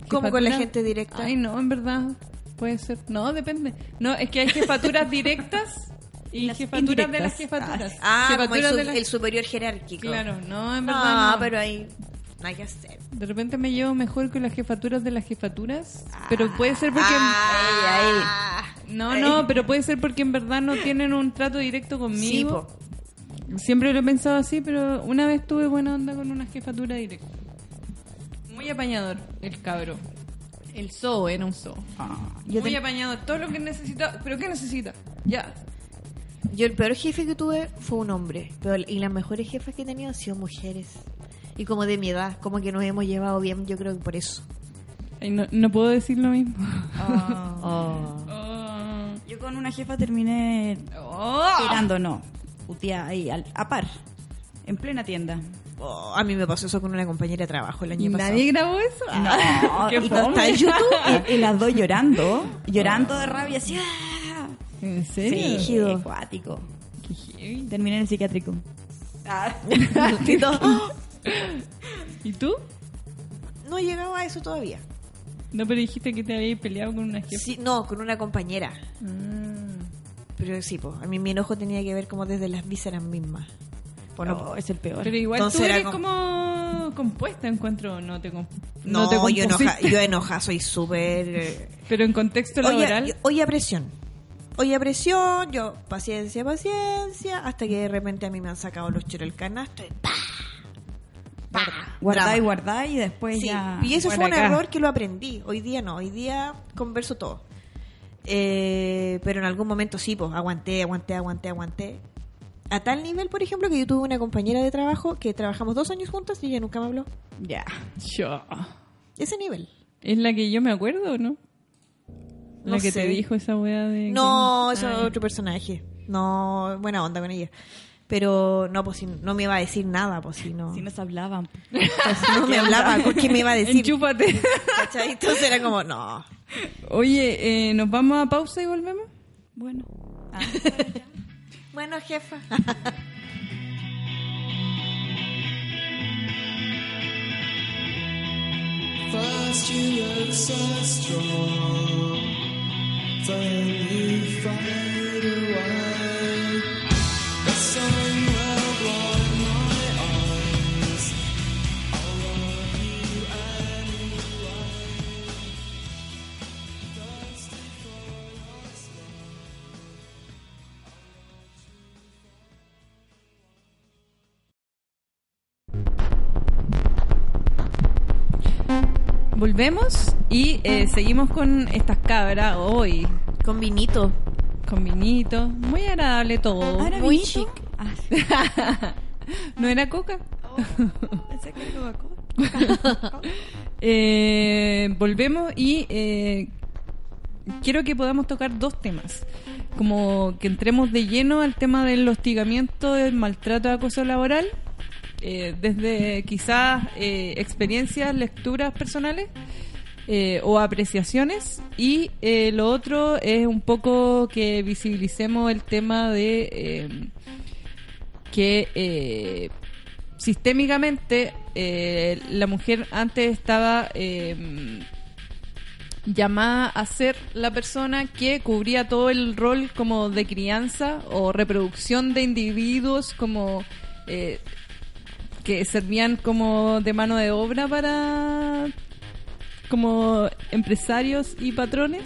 ¿Cómo con la gente directa? Ay, no, en verdad. Puede ser. No, depende. No, es que hay jefaturas *laughs* directas y Las jefaturas de las jefaturas. Ah, como el, Jefaturas de las- el superior jerárquico. Claro, no, en verdad. No, no. pero ahí que hacer. De repente me llevo mejor con las jefaturas de las jefaturas. Pero puede ser porque. Ah, No, no, pero puede ser porque en verdad no tienen un trato directo Sí, conmigo. po. Siempre lo he pensado así, pero una vez tuve buena onda con una jefatura directa. Muy apañador, el cabro. El zoo era un zoo. Yo Muy ten- apañador, todo lo que necesita. ¿Pero qué necesita? Ya. Yo el peor jefe que tuve fue un hombre. Pero, y las mejores jefas que he tenido han sido mujeres. Y como de mi edad, como que nos hemos llevado bien, yo creo que por eso. Ay, no, no puedo decir lo mismo. Ah. Oh. Yo con una jefa terminé Oh. tirando, no. Putea ahí, al- a par. En plena tienda. Oh, a mí me pasó eso con una compañera de trabajo el año ¿Y pasado. nadie grabó eso? No, Qué y está en YouTube. Y, y las dos llorando. Llorando de rabia, así. ¡ah! ¿En Sí, serio? Rígido. acuático. Terminé en el psiquiátrico. *laughs* Tito, *laughs* ¿Y tú? no he llegado a eso todavía. No, pero dijiste que te habías peleado con una jefa. Sí, no, con una compañera. Ah. Pero sí, pues, a mí mi enojo tenía que ver como desde las vísceras mismas. Pues no, es el peor. Pero igual Entonces tú eres como- como compuesta, encuentro. No te, com- no, te yo enoja, yo enoja, soy súper... eh, Pero en contexto laboral... oye a presión. Oye a presión, yo paciencia, paciencia, hasta que de repente a mí me han sacado los cheros del canasto y ¡pa! Guardá y guardá y después Sí, ya. y eso fue un error que lo aprendí. Hoy día no, hoy día converso todo. Eh, pero en algún momento sí, pues aguanté, aguanté, aguanté, aguanté. A tal nivel, por ejemplo, que yo tuve una compañera de trabajo que trabajamos dos años juntas y ella nunca me habló. Ya. Yo. Ese nivel. ¿Es la que yo me acuerdo o no? La No que sé. te dijo esa weá de... No, que- eso es otro personaje. No, buena onda con ella. Pero no, pues si no me iba a decir nada, pues si no. Si nos hablaban. pues, no *laughs* me hablaba, ¿qué me iba a decir? Enchúpate. *laughs* ¿Cachai? Entonces era como, no. Oye, eh, ¿nos vamos a pausa y volvemos? Bueno. Ah, *laughs* Bueno, jefa. First you look so strong, then you Volvemos y eh, seguimos con estas cabras hoy. Con vinito. Con vinito. Muy agradable todo. Ah, chic. Ah, *laughs* ¿No era coca? pensé que era. *laughs* Eh, volvemos y eh, quiero que podamos tocar dos temas. Como que entremos de lleno al tema del hostigamiento, del maltrato de acoso laboral, eh, desde quizás eh, experiencias, lecturas personales eh, o apreciaciones. Y lo otro es un poco que visibilicemos el tema de que sistémicamente la mujer antes estaba llamada a ser la persona que cubría todo el rol como de crianza o reproducción de individuos como que servían como de mano de obra para como empresarios y patrones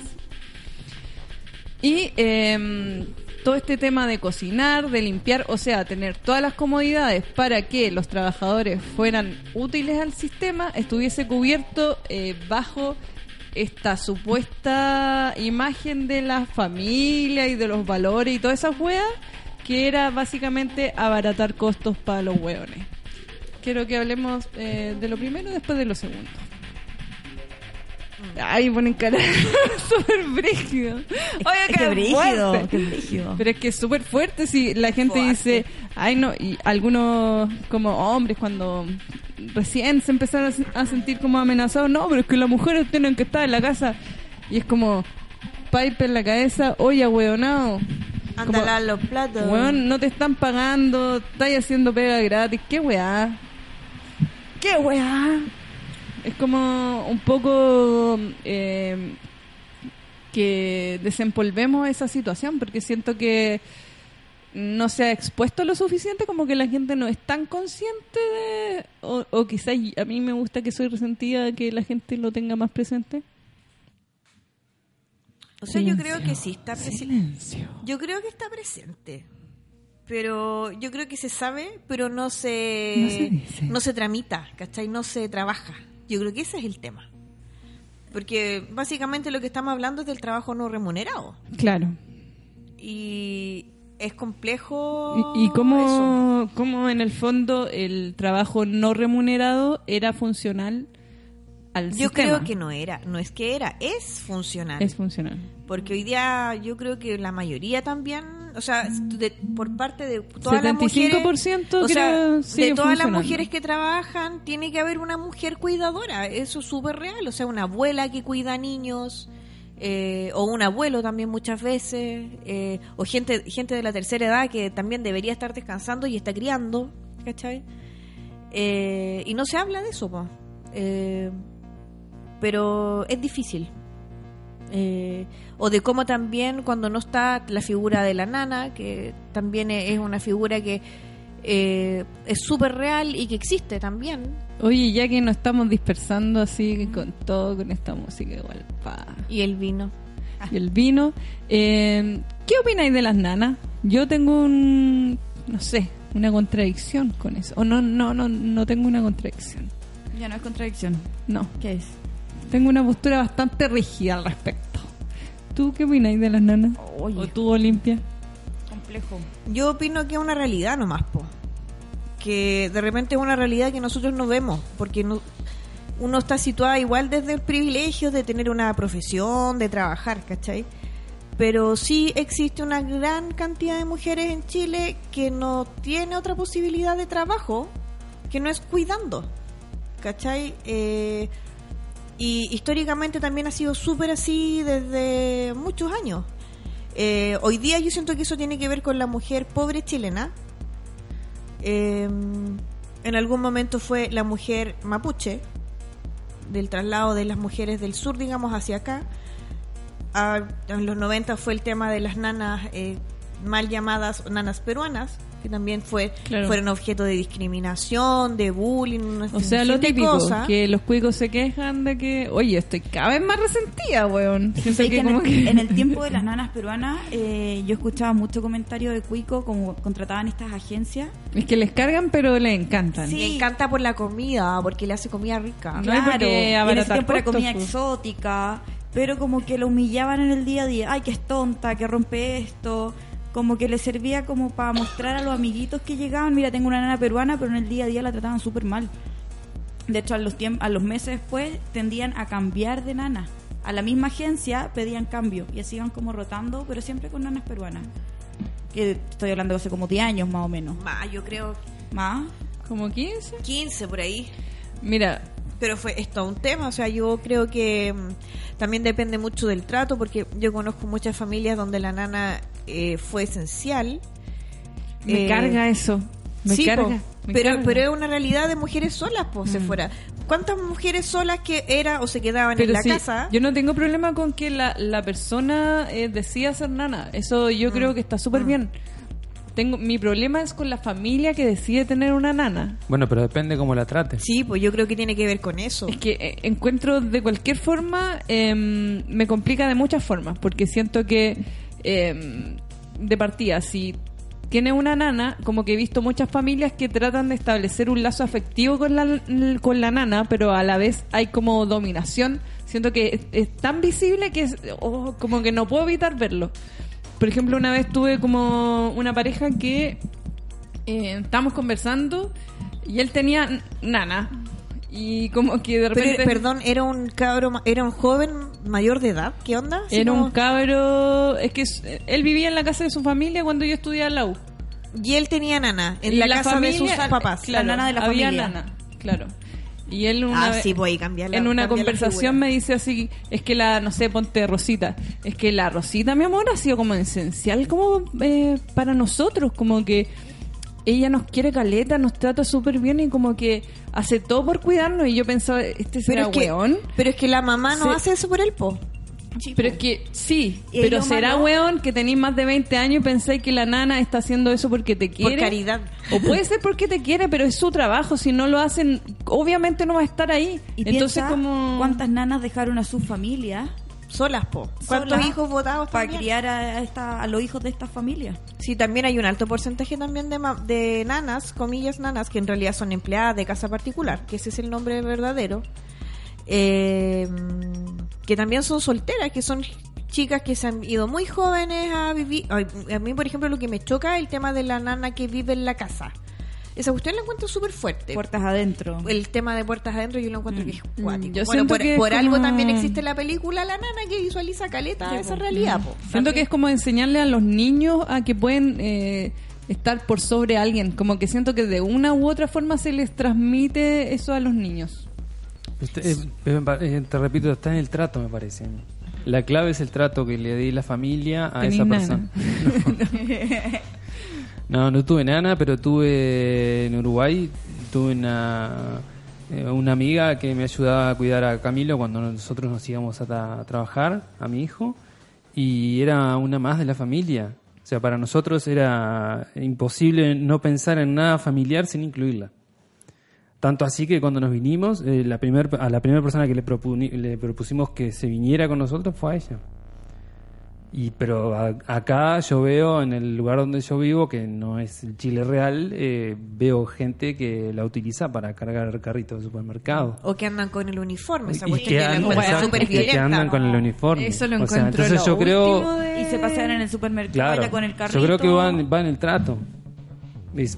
y em, todo este tema de cocinar, de limpiar, o sea, tener todas las comodidades para que los trabajadores fueran útiles al sistema, estuviese cubierto eh, bajo esta supuesta imagen de la familia y de los valores y todas esas weas, que era básicamente abaratar costos para los hueones. Quiero que hablemos eh, de lo primero después de lo segundo. Ay, ponen cara *laughs* súper brígido. Oye, que brígido, que brígido. Pero es que es súper fuerte si la gente Fuerte. dice, ay no, y algunos como hombres cuando recién se empezaron a se- a sentir como amenazados, no, pero es que las mujeres tienen que estar en la casa. Y es como, pipe en la cabeza, oye, weonado. Anda Como, a lavar los platos. Weón, no te están pagando, estás haciendo pega gratis, qué weá. Qué weá. Es como un poco eh, que desempolvemos esa situación, porque siento que no se ha expuesto lo suficiente, como que la gente no es tan consciente de... O, o quizás a mí me gusta que soy resentida, que la gente lo tenga más presente. O sea, yo Silencio. creo que sí está presente. Silencio. Yo creo que está presente. Pero yo creo que se sabe, pero no se, No se dice. no se tramita, ¿cachai? No se trabaja. Yo creo que ese es el tema. Porque básicamente lo que estamos hablando es del trabajo no remunerado. Claro. Y es complejo. ¿Y, y eso. cómo, cómo en el fondo el trabajo no remunerado era funcional al Yo sistema? creo que no era, no es que era, es funcional. Es funcional. Porque hoy día yo creo que la mayoría también, o sea, de- por parte de todas las 75% mujeres, o sea, de todas las mujeres que trabajan, tiene que haber una mujer cuidadora, eso es súper real, o sea, una abuela que cuida niños, eh, o un abuelo también muchas veces, eh, o gente, gente de la tercera edad que también debería estar descansando y está criando, ¿cachai? Eh, y no se habla de eso, po. Eh, pero es difícil. Eh, o de cómo también cuando no está la figura de la nana, que también e- es una figura que eh, es súper real y que existe también. Oye, ya que nos estamos dispersando así con todo, con esta música igual, pa, Y el vino. y el vino, eh, ¿qué opináis de las nanas? Yo tengo un, no sé, una contradicción con eso. O no, no, no, no tengo una contradicción. Ya no es contradicción. No, ¿Qué es? Tengo una postura bastante rígida al respecto. ¿Tú qué opináis de las nanas? Oye. ¿O tú, Olimpia? Complejo. Yo opino que es una realidad nomás, po. Que de repente es una realidad que nosotros no vemos, porque no, uno está situado igual desde el privilegio de tener una profesión, de trabajar, ¿cachai? Pero sí existe una gran cantidad de mujeres en Chile que no tiene otra posibilidad de trabajo que no es cuidando, ¿cachai? Eh, y históricamente también ha sido súper así desde muchos años. Eh, hoy día yo siento que eso tiene que ver con la mujer pobre chilena. Eh, en algún momento fue la mujer mapuche, del traslado de las mujeres del sur, digamos, hacia acá. En los 90 fue el tema de las nanas eh, mal llamadas nanas peruanas, que también fue Claro. fueron objeto de discriminación, de bullying, una O sea, lo típico, que los cuicos se quejan de que, oye, estoy cada vez más resentida, weón. Siento Sí, que que en, el, que- en el *laughs* tiempo de las nanas peruanas, eh, yo escuchaba mucho comentario de Cuico, como contrataban estas agencias. Es que les cargan, pero les encantan. Sí. Me encanta por la comida, porque le hace comida rica. No qué y en ese tiempo era comida pues. exótica, pero como que lo humillaban en el día a día. Ay, que es tonta, que rompe esto. Como que le servía como para mostrar a los amiguitos que llegaban, mira, tengo una nana peruana, pero en el día a día la trataban súper mal. De hecho, a los, tiemp- a los meses después tendían a cambiar de nana. A la misma agencia pedían cambio y así iban como rotando, pero siempre con nanas peruanas. Que estoy hablando de hace como 10 años más o menos. Más, yo creo Más. Como 15. 15 por ahí. Mira, Pero fue esto un tema, o sea, yo creo que mm, también depende mucho del trato, porque yo conozco muchas familias donde la nana eh, fue esencial. me Eh, carga eso. Me sí, carga. po, me pero, carga. pero es una realidad de mujeres solas, pues, se Mm. fuera. ¿Cuántas mujeres solas que era o se quedaban Pero en la sí, casa? Yo no tengo problema con que la, la persona eh, decida ser nana. Eso yo creo que está súper bien. Tengo, mi problema es con la familia que decide tener una nana. Bueno, pero depende cómo la trates. Sí, pues yo creo que tiene que ver con eso. Es que eh, encuentro de cualquier forma, em, me complica de muchas formas, porque siento que em, de partida, si tiene una nana, como que he visto muchas familias que tratan de establecer un lazo afectivo con la, con la nana, pero a la vez hay como dominación. Siento que es, tan visible que es oh, como que no puedo evitar verlo. Por ejemplo, una vez tuve como una pareja que eh, estábamos conversando y él tenía nana. Y como que de repente... Pero, perdón, era un cabro, ma- era un joven mayor de edad, ¿qué onda? Era un cabro... Es que él vivía en la casa de su familia cuando yo estudiaba en la U. Y él tenía nana en la, casa de sus familia- papás. Claro, nana de la había familia. nana, claro. Y él una ah, vez- sí, voy a cambiar la en una la conversación me dice así, es que la, no sé, ponte Rosita, es que la Rosita, mi amor, ha sido como esencial como eh, para nosotros, como que ella nos quiere caleta, nos trata súper bien y como que hace todo por cuidarnos y yo pensaba, este será Pero es, que, weón. pero es que la mamá no hace eso por él, po. Pero es que sí, pero será weón que tenéis más de 20 años y pensáis que la nana está haciendo eso porque te quiere. Por caridad. O puede ser porque te quiere, pero es su trabajo. Si no lo hacen, obviamente no va a estar ahí. Y Entonces, como. cuántas nanas dejaron a su familia Solas, po. ¿Cuántos solas hijos votados para también? criar a, esta, a los hijos de estas familias? Sí, también hay un alto porcentaje también de, de nanas, comillas nanas, que en realidad son empleadas de casa particular, que ese es el nombre verdadero, eh, que también son solteras, que son chicas que se han ido muy jóvenes a vivir. A mí, por ejemplo, lo que me choca es el tema de la nana que vive en la casa. Esa cuestión la encuentro súper fuerte. Puertas adentro. el tema de puertas adentro yo lo encuentro que es cuático. yo bueno, por, que es por algo como- también existe la película La Nana que visualiza caleta esa realidad. po. Siento que es como enseñarle a los niños a que pueden eh, estar por sobre alguien. Como que siento que de una u otra forma se les transmite eso a los niños. Este, eh, eh, te repito, está en el trato, me parece. La clave es el trato que le di la familia a esa nana. persona. *laughs* *laughs* *laughs* No, no tuve nana, pero tuve en Uruguay, tuve una, eh, una amiga que me ayudaba a cuidar a Camilo cuando nosotros nos íbamos a, trabajar, a mi hijo, y era una más de la familia. O sea, para nosotros era imposible no pensar en nada familiar sin incluirla. Tanto así que cuando nos vinimos, eh, la primer, a la primera persona que le, le propusimos que se viniera con nosotros fue a ella. Y, pero a- acá yo veo, en el lugar donde yo vivo, que no es el Chile real, eh, veo gente que la utiliza para cargar carritos de supermercado. O que andan con el uniforme, esa Y que, que la andan, y que andan con el uniforme. Eso lo O sea, encuentro entonces lo yo creo, de- Y se pasean en el supermercado claro, con el carrito. yo creo que va en, va en el trato.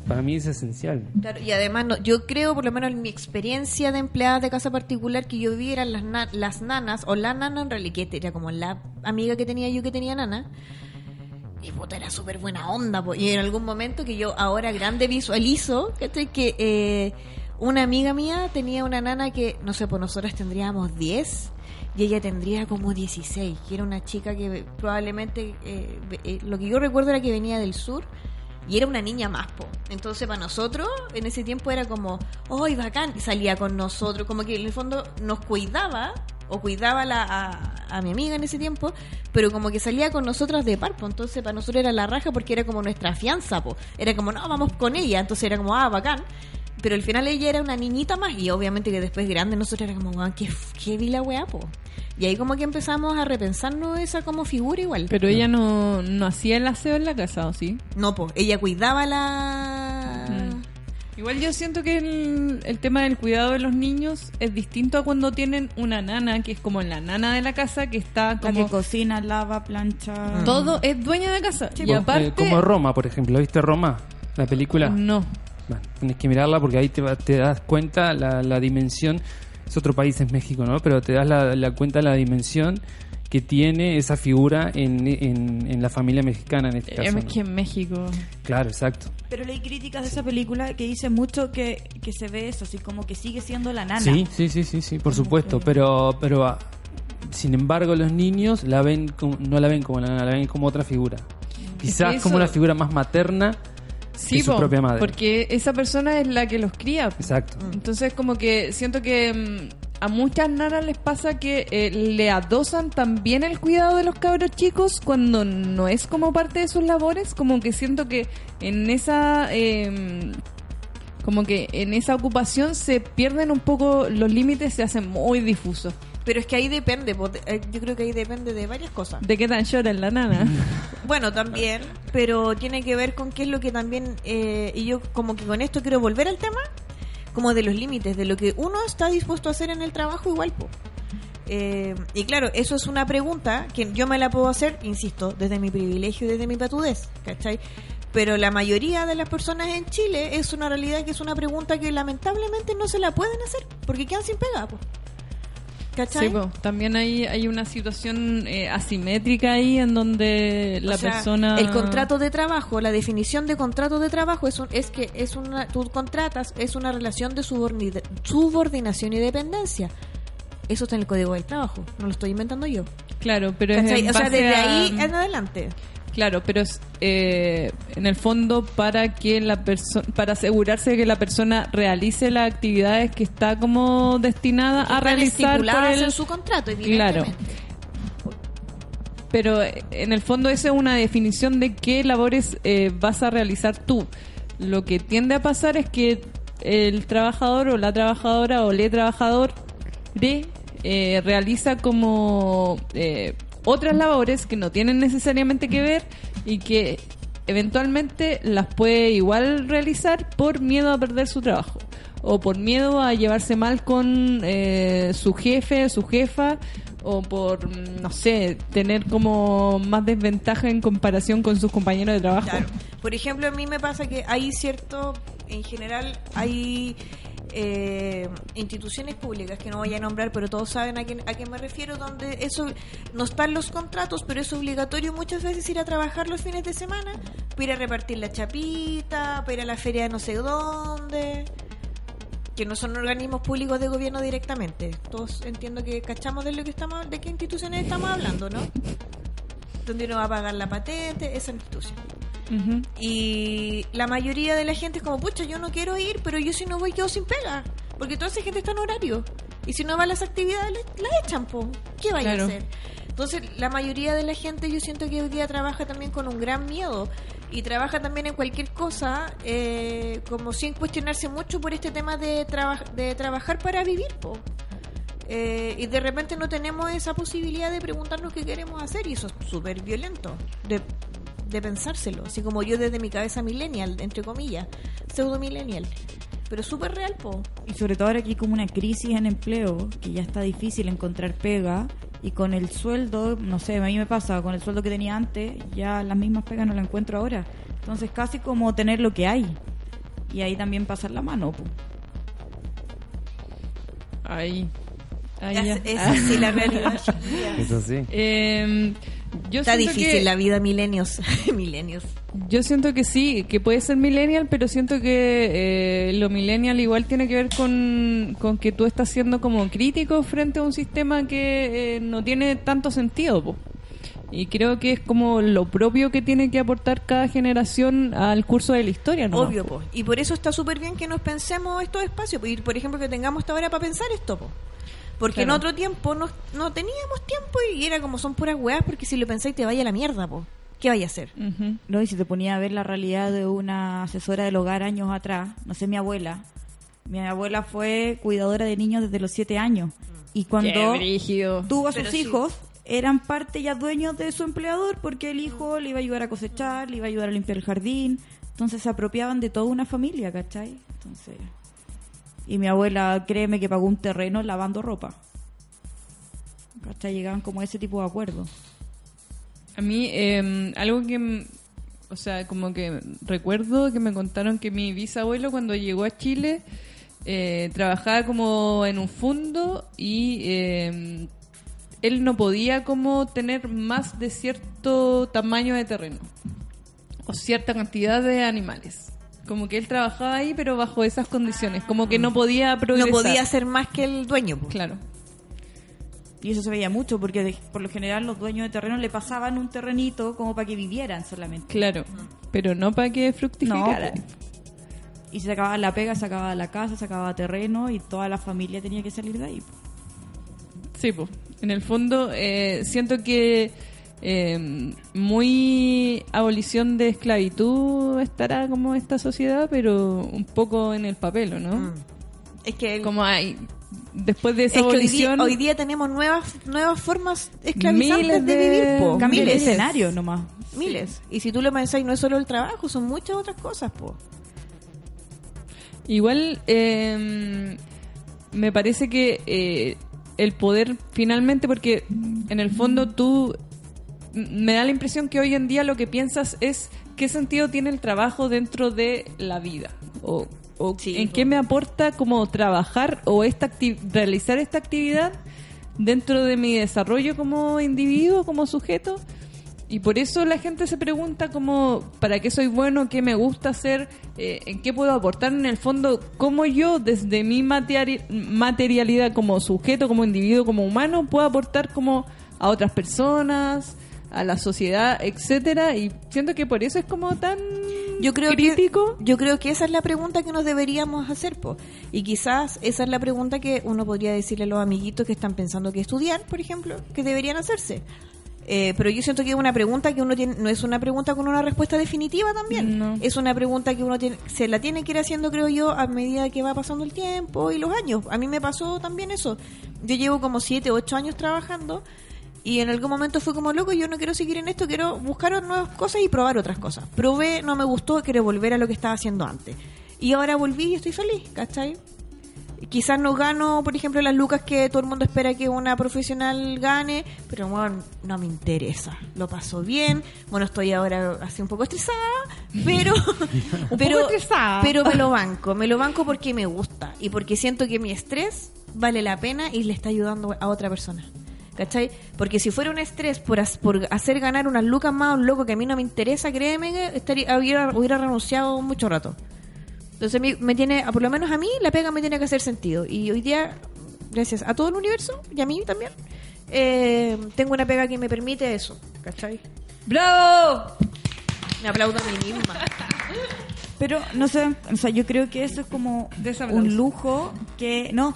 Para mí es esencial. Claro, y además, no, yo creo, por lo menos en mi experiencia de empleada de casa particular, que yo vi eran las, na- las nanas, o la nana en realidad, que era como la amiga que tenía yo que tenía nana. Y puta, era súper buena onda. Y en algún momento que yo ahora grande visualizo, ¿cachai? Que eh, una amiga mía tenía una nana que, no sé, pues nosotras tendríamos 10 y ella tendría como 16. Que era una chica que probablemente, eh, eh, lo que yo recuerdo era que venía del sur y era una niña más, po. Entonces, para nosotros, en ese tiempo era como, ¡ay, bacán! Y salía con nosotros, como que en el fondo nos cuidaba o cuidaba la- a, a mi amiga en ese tiempo, pero como que salía con nosotras de par, po. entonces para nosotros era la raja porque era como nuestra fianza, po. era como, no, vamos con ella, entonces era como, ah, bacán. Pero al final ella era una niñita más y obviamente que después grande nosotros era como, weón, qué, qué vi la weá, po. Y ahí como que empezamos a repensarnos esa como figura igual. Pero ella no, no hacía el aseo en la casa, ¿o sí? no, po, ella cuidaba la... Mm. Igual yo siento que el, el tema del cuidado de los niños es distinto a cuando tienen una nana, que es como la nana de la casa, que está La como... que cocina, lava, plancha. Todo es dueña de casa. y Como- aparte... eh, como Roma, por ejemplo. ¿Viste Roma? La película. No. Bueno, tienes que mirarla porque ahí te, das cuenta la, la dimensión. Es otro país, es México, ¿no? Pero te das la, la cuenta la dimensión que tiene esa figura en, en, en la familia mexicana en este caso. Es ¿no? que en México... Claro, exacto. Pero leí críticas de esa película que dice mucho que, que se ve eso, así como que sigue siendo la nana. Sí, sí, sí, sí, sí, por supuesto. Pero, pero ah, sin embargo, los niños la ven como- no la ven como la nana, la ven como otra figura. Quizás eso- como una figura más materna Sí, que su po, propia madre. porque esa persona es la que los cría. Exacto. Entonces como que siento que mm, a muchas nanas les pasa que eh, le adosan también el cuidado de los cabros chicos cuando no es como parte de sus labores, como que siento que en esa eh, como que en esa ocupación se pierden un poco los límites, se hacen muy difusos. Pero es que ahí depende, de- eh, yo creo que ahí depende de varias cosas. ¿De qué tan llora la nana? *laughs* Bueno, también, pero tiene que ver con qué es lo que también, eh, y yo como que con esto quiero volver al tema, como de los límites, de lo que uno está dispuesto a hacer en el trabajo igual, po. Eh, y claro, eso es una pregunta que yo me la puedo hacer, insisto, desde mi privilegio y desde mi patudez, ¿cachai? Pero la mayoría de las personas en Chile es una realidad que es una pregunta que lamentablemente no se la pueden hacer, porque quedan sin pega, po. ¿Cachai? Sí, po. también hay, hay una situación eh, asimétrica ahí en donde la O sea, persona... el contrato de trabajo la definición de contrato de trabajo es un- es que es una tú contratas es una relación de subordina- subordinación y dependencia. Eso está en el código del trabajo no lo estoy inventando yo. Claro, pero es o sea desde a- ahí en adelante Claro, pero es eh, en el fondo para que la persona, para asegurarse de que la persona realice las actividades que está como destinada a realizar por el, en su contrato Claro. pero eh, en el fondo esa es una definición de qué labores eh, vas a realizar tú. Lo que tiende a pasar es que el trabajador o la trabajadora o le trabajador de eh, realiza como eh, otras labores que no tienen necesariamente que ver y que eventualmente las puede igual realizar por miedo a perder su trabajo o por miedo a llevarse mal con eh, su jefe, su jefa o por, mm, no sé, tener como más desventaja en comparación con sus compañeros de trabajo. Por ejemplo, a mí me pasa que hay cierto, en general, hay eh, instituciones públicas que no voy a nombrar, pero todos saben a quién, a qué me refiero, donde eso no están los contratos, pero es obligatorio muchas veces ir a trabajar los fines de semana, para ir a repartir la chapita, para ir a la feria de no sé dónde que no son organismos públicos de gobierno directamente. Todos entiendo que cachamos de lo que estamos, de qué instituciones estamos hablando, ¿no? Donde uno va a pagar la patente, esa institución. Y la mayoría de la gente es como, pucha, yo no quiero ir, pero yo si no voy quedo sin pega. Porque toda esa gente está en horario. Y si no va a las actividades, la echan, po. ¿Qué vaya Claro. a hacer? Entonces, la mayoría de la gente yo siento que hoy día trabaja también con un gran miedo. Y trabaja también en cualquier cosa, eh, como sin cuestionarse mucho por este tema de, traba- de trabajar para vivir, po. Eh, y de repente no tenemos esa posibilidad de preguntarnos qué queremos hacer y eso es súper violento de, de pensárselo, así como yo desde mi cabeza millennial, entre comillas, pseudo millennial, pero súper real, po. Y sobre todo ahora hay como una crisis en empleo, que ya está difícil encontrar pega, y con el sueldo, no sé, a mí me pasa, con el sueldo que tenía antes, ya las mismas pegas no las encuentro ahora. Entonces casi como tener lo que hay. Y ahí también pasar la mano. po. Ahí. Ahí Es, ya. es así la realidad. *laughs* Eh, yo Está difícil que- la vida milenios, *laughs* milenios. Yo siento que sí, que puede ser millennial, pero siento que eh, lo millennial igual tiene que ver con, con que tú estás siendo como crítico frente a un sistema que eh, no tiene tanto sentido. po. Y creo que es como lo propio que tiene que aportar cada generación al curso de la historia. ¿no? Obvio, po. Y por eso está súper bien que nos pensemos estos espacios. Y por ejemplo, que tengamos esta hora para pensar esto, po. Porque en otro tiempo no, no teníamos tiempo y era como son puras weas, porque si lo pensáis te vaya a la mierda, po. ¿Qué vaya a hacer? No, y si te ponía a ver la realidad de una asesora del hogar años atrás, no sé, mi abuela. Mi abuela fue cuidadora de niños desde los siete años. Y cuando tuvo a Pero sus sí. hijos, eran parte ya dueños de su empleador porque el hijo le iba a ayudar a cosechar, le iba a ayudar a limpiar el jardín. Entonces se apropiaban de toda una familia, ¿cachai? Entonces... Y mi abuela, créeme que pagó un terreno lavando ropa. ¿Cachai? Llegaban como a ese tipo de acuerdos. A mí, eh, algo que, o sea, como que recuerdo que me contaron que mi bisabuelo cuando llegó a Chile eh, trabajaba como en un fondo y eh, él no podía como tener más de cierto tamaño de terreno o cierta cantidad de animales. Como que él trabajaba ahí, pero bajo esas condiciones. Como que no podía No progresar. podía ser más que el dueño, po. Claro. Y eso se veía mucho porque de- por lo general los dueños de terreno le pasaban un terrenito como para que vivieran solamente. Claro. Pero no para que fructificara. Y se acababa la pega, se acababa la casa, se acababa terreno y toda la familia tenía que salir de ahí. Sí, pues. En el fondo, eh, siento que eh, muy abolición de esclavitud estará como esta sociedad, pero un poco en el papel, ¿o ¿no? Mm. Es que, el- Como hay, después de esa es que hoy, día, abolición, hoy día tenemos nuevas nuevas formas esclavizantes Miles de, de- vivir, po. El Miles. escenario nomás. Miles. Y si tú lo pensáis, no es solo el trabajo, son muchas otras cosas, po. igual eh, me parece que eh, el poder finalmente, porque en el fondo tú me da la impresión que hoy en día lo que piensas es qué sentido tiene el trabajo dentro de la vida o, o Sí, en qué me aporta como trabajar o esta realizar esta actividad dentro de mi desarrollo como individuo, como sujeto. Y por eso la gente se pregunta como, ¿para qué soy bueno? ¿Qué me gusta hacer? Eh, ¿En qué puedo aportar? En el fondo, ¿cómo yo desde mi materi- materialidad como sujeto, como individuo, como humano, puedo aportar como a otras personas, a la sociedad, etcétera? Y siento que por eso es como tan Yo creo crítico. que yo creo que esa es la pregunta que nos deberíamos hacer, po. Y quizás esa es la pregunta que uno podría decirle a los amiguitos que están pensando que estudiar, por ejemplo, que deberían hacerse. Eh, pero yo siento que es una pregunta que uno tiene, no es una pregunta con una respuesta definitiva también. No. Es una pregunta que uno tiene, se la tiene que ir haciendo, creo yo, a medida que va pasando el tiempo y los años. A mí me pasó también eso. Yo llevo como siete, ocho años trabajando y en algún momento fue como loco, yo no quiero seguir en esto, quiero buscar nuevas cosas y probar otras cosas. Probé, no me gustó, quiero volver a lo que estaba haciendo antes. Y ahora volví y estoy feliz, ¿cachai? Quizás no gano, por ejemplo, las lucas que todo el mundo espera que una profesional gane, pero bueno, no me interesa. Lo paso bien. Bueno, estoy ahora así un poco estresada, pero *laughs* *laughs* pero estresada. pero me lo banco, me lo banco porque me gusta y porque siento que mi estrés vale la pena y le está ayudando a otra persona. ¿Cachai? Porque si fuera un estrés por, as- por hacer ganar unas lucas más a un loco que a mí no me interesa, créeme que estaría, hubiera, hubiera renunciado mucho rato. Entonces me, me tiene, por lo menos a mí, la pega me tiene que hacer sentido. Y hoy día, gracias a todo el universo y a mí también, eh, tengo una pega que me permite eso. ¿Cachai? ¡Bravo! Me aplaudo a mí misma. Pero no sé, o sea, yo creo que eso es como un lujo que no.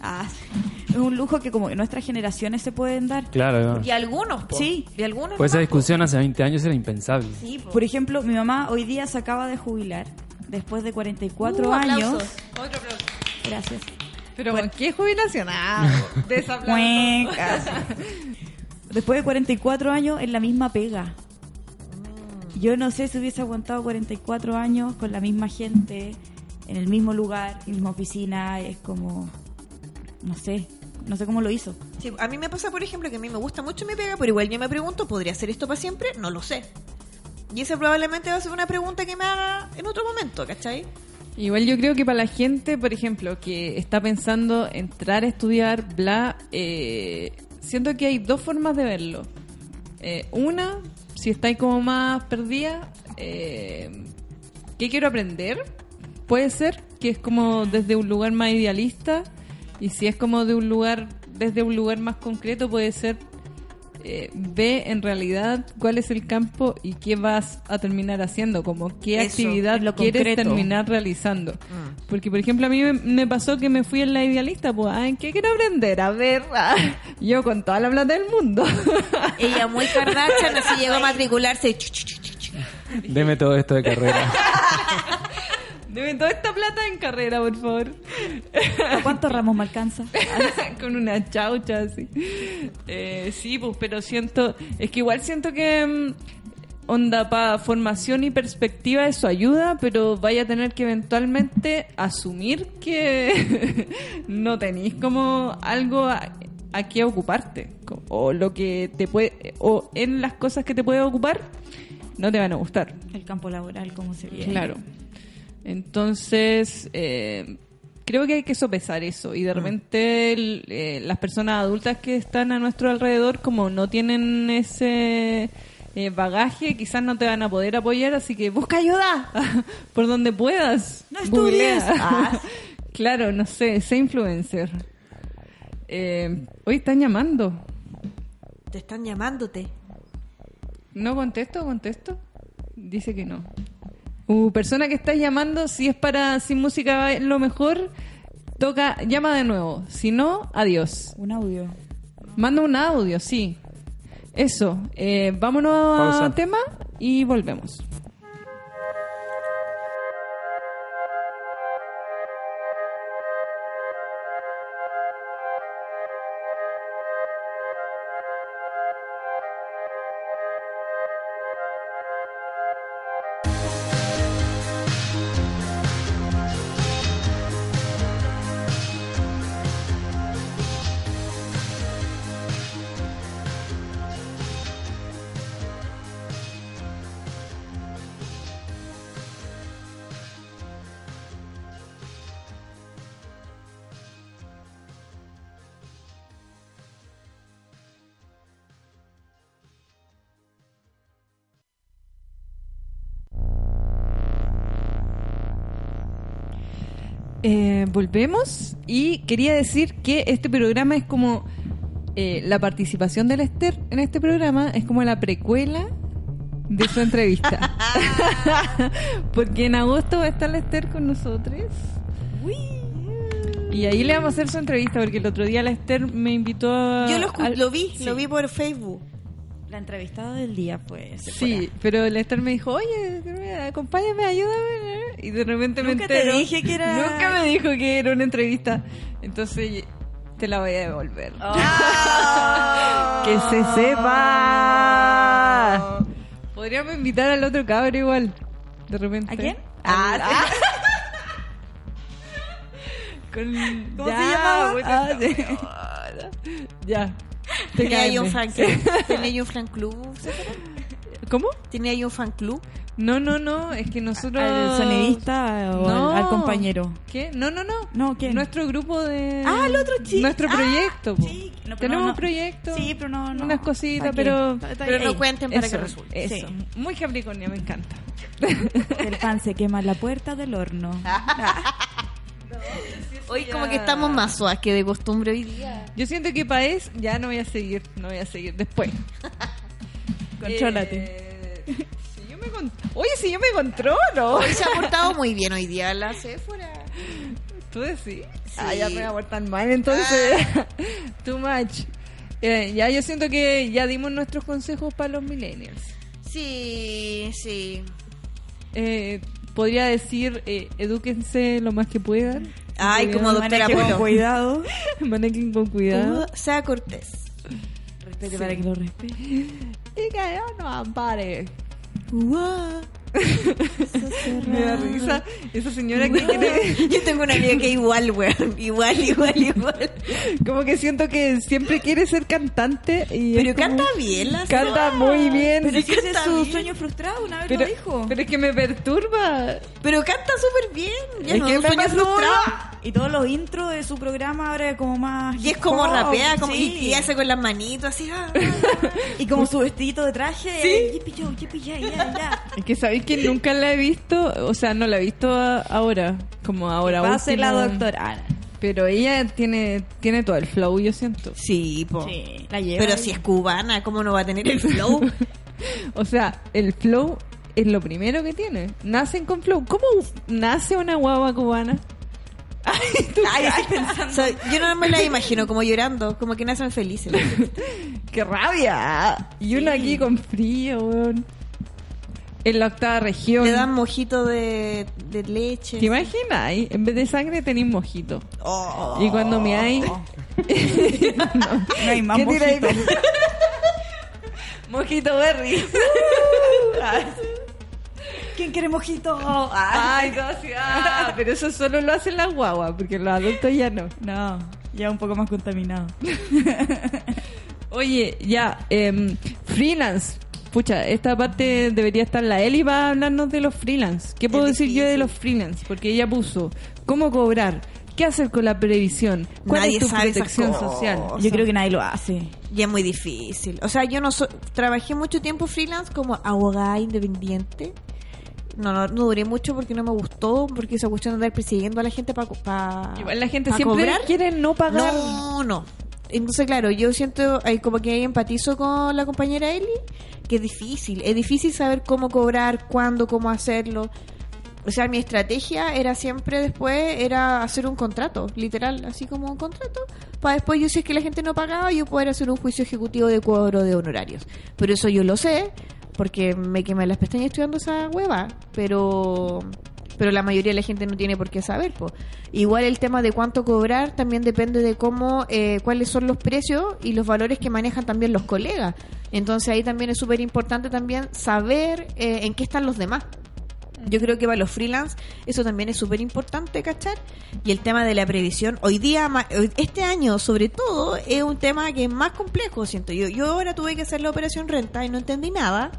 Ah, es un lujo que como que nuestras generaciones se pueden dar. Claro. Y algunos, po. Sí. Y algunos. Pues esa po. discusión hace 20 años era impensable. Sí, po. Por ejemplo, mi mamá hoy día se acaba de jubilar después de 44 Uh, años. aplausos. Otro aplauso. Gracias. Pero ¿con qué jubilación? Ah. *laughs* *laughs* Después de 44 años en la misma pega. Yo no sé si hubiese aguantado 44 años con la misma gente, en el mismo lugar, en la misma oficina. Es como. No sé. No sé cómo lo hizo. Sí, a mí me pasa, por ejemplo, que a mí me gusta mucho mi pega, pero igual yo me pregunto, ¿podría hacer esto para siempre? No lo sé. Y esa probablemente va a ser una pregunta que me haga en otro momento, ¿cachai? Igual yo creo que para la gente, por ejemplo, que está pensando entrar a estudiar, bla, eh, siento que hay dos formas de verlo. Eh, una, si estáis como más perdida, eh, ¿qué quiero aprender? Puede ser que es como desde un lugar más idealista y si es como de un lugar, desde un lugar más concreto, puede ser eh, ve en realidad cuál es el campo y qué vas a terminar haciendo, como qué Eso, actividad lo quieres concreto. terminar realizando. Mm. Porque, por ejemplo, a mí me, me pasó que me fui en la idealista, pues, ah, ¿en qué quiero aprender? A ver, ah, yo con toda la plata del mundo. *laughs* Ella muy Kardashian, así llegó a matricularse. Deme todo esto de carrera. *laughs* Deme toda esta plata en carrera, por favor. ¿A cuántos ramos me alcanza? *laughs* con una chaucha así. Eh, sí, pues, pero siento, es que igual siento que mm, onda para formación y perspectiva eso ayuda, pero vaya a tener que eventualmente asumir que *laughs* no tenéis como algo a, a qué ocuparte o lo que te puede o en las cosas que te puede ocupar no te van a gustar. El campo laboral, ¿cómo se ve? Claro. Entonces, eh, creo que hay que sopesar eso. Y de repente el- eh, las personas adultas que están a nuestro alrededor, como no tienen ese eh, bagaje, quizás no te van a poder apoyar, así que busca ayuda *laughs* por donde puedas. No estudies. *laughs* Ah. claro, no sé, sé influencer. Eh, hoy están llamando. Te están llamándote. ¿No contesto? ¿Contesto? Dice que no. Uh, persona que estás llamando, si es para sin música va lo mejor, toca, llama de nuevo. Si no, adiós. Un audio. Manda un audio, sí. Eso. Eh, vámonos a tema y volvemos. Eh, volvemos y quería decir que este programa es como eh, la participación del Esther en este programa es como la precuela de su entrevista. *laughs* *laughs* Porque en agosto va a estar la Esther con nosotros. Y ahí le vamos a hacer su entrevista porque el otro día la Esther me invitó a... Yo lo, al- lo vi, Sí. lo vi por Facebook. La entrevistada del día fue. Sí, pero el Esther me dijo, oye, acompáñame, ayúdame. Y de repente me Nunca te entero. dije que era- Nunca me dijo que era una entrevista. Entonces te la voy a devolver. Ah. *laughs* que se sepa. Podríamos invitar al otro cabro igual. De repente. ¿A quién? Ah, Ah, sí. *laughs* Con... ¿Cómo Ya, se bueno, Ah, sí. Ya. *laughs* Te *laughs* Tenía ahí un fan club. Tenía ahí un fan club. ¿Cómo? Tenía ahí un fan club. No, no, no, es que nosotros... ¿Al sonidista o No. al, al compañero? ¿Qué? No, no, no. No, ¿quién? Nuestro grupo de... Ah, el otro chico. Nuestro Ah, proyecto. sí. No, Tenemos un proyecto. Sí, pero no. Unas cositas, pero... Pero no cuenten para Eso, que resulte. Eso. Sí. Muy Capricornio, me encanta. El pan se quema en la puerta del horno. *laughs* Hoy como que estamos más suaves que de costumbre hoy día. Yo siento que eso ya no voy a seguir, no voy a seguir después. *laughs* Contrólate. Eh, si yo me con- Oye, si yo me controlo. *laughs* Hoy se ha portado muy bien hoy día la Sephora. ¿Tú decís? Ah, ya me voy a portar mal entonces. *laughs* Too much. Eh, ya yo siento que ya dimos nuestros consejos para los millennials. Sí, sí. Eh, podría decir, eh, edúquense lo más que puedan. Ay, Cuidado. como doctora Manejen con cuidado. *laughs* Manejen con cuidado. Sea cortés. Respete para que lo respete. Y que yo no ampare. *laughs* Me da risa. Esa señora que quiere... *laughs* Yo tengo una amiga que igual, weón. Igual, igual, igual. Como que siento que siempre quiere ser cantante. Y Pero como- canta bien la Canta muy bien. Pero ese es su bien. sueño frustrado, una vez pero, lo dijo. pero es que me perturba. Pero canta súper bien. Ya Es no que me sueño frustrado. Y todos los intros de su programa ahora es como más. Y es como rapea, como, sí. y, y hace con las manitos así. ah, *laughs* ah, Y como su vestidito de traje. Sí. Yipi yo, yipi ya, ya, ya. Es que sabéis que nunca la he visto. O sea, no la he visto ahora. Como ahora. Va a ser la doctora. Pero ella tiene, tiene todo el flow, yo siento. Sí, po. Sí, la lleva Pero si es cubana, ¿cómo no va a tener el flow? *laughs* O sea, el flow es lo primero que tiene. Nacen con flow. ¿Cómo nace una guagua cubana? Ay, o sea, yo no me la imagino como llorando, como que nacen felices. *laughs* ¡Qué rabia! Y uno aquí con frío, weón. En la octava región. Le dan mojito de, de leche. ¿Te imaginas? En vez de sangre tenéis mojito. Oh. Y cuando me hay... *laughs* No hay más mojito. *laughs* mojito berry. ¿Quién quiere mojito? Ay, ah, *laughs* pero eso solo lo hacen las guaguas, porque los adultos ya no. No, ya un poco más contaminado. *laughs* Oye, ya, em, freelance. Pucha, esta parte debería estar la Eli para hablarnos de los freelance. ¿Qué puedo decir yo de los freelance? Porque ella puso cómo cobrar, qué hacer con la previsión, cuál Nadie es tu sabe protección social. Yo creo que nadie lo hace. Y es muy difícil. O sea, yo no so- trabajé mucho tiempo freelance como abogada independiente. No, no, no duré mucho porque no me gustó, porque esa cuestión de andar persiguiendo a la gente para Igual la gente siempre cobrar. quiere no pagar. No, no. Entonces, claro, yo siento ahí como que ahí empatizo con la compañera Eli, que es difícil. Es difícil saber cómo cobrar, cuándo, cómo hacerlo. O sea, mi estrategia era siempre después, era hacer un contrato, literal, así como un contrato, para después yo si es que la gente no pagaba, yo poder hacer un juicio ejecutivo de cuadro de honorarios. Pero eso yo lo sé, porque me quemé las pestañas estudiando esa hueva, pero pero la mayoría de la gente no tiene por qué saber. po. Igual el tema de cuánto cobrar también depende de cómo, eh, cuáles son los precios y los valores que manejan también los colegas. Entonces ahí también es súper importante también saber eh, en qué están los demás. Yo creo que para los freelance eso también es súper importante, ¿cachar? Y el tema de la previsión, hoy día, este año sobre todo, es un tema que es más complejo, siento yo. Yo ahora tuve que hacer la operación renta y no entendí nada.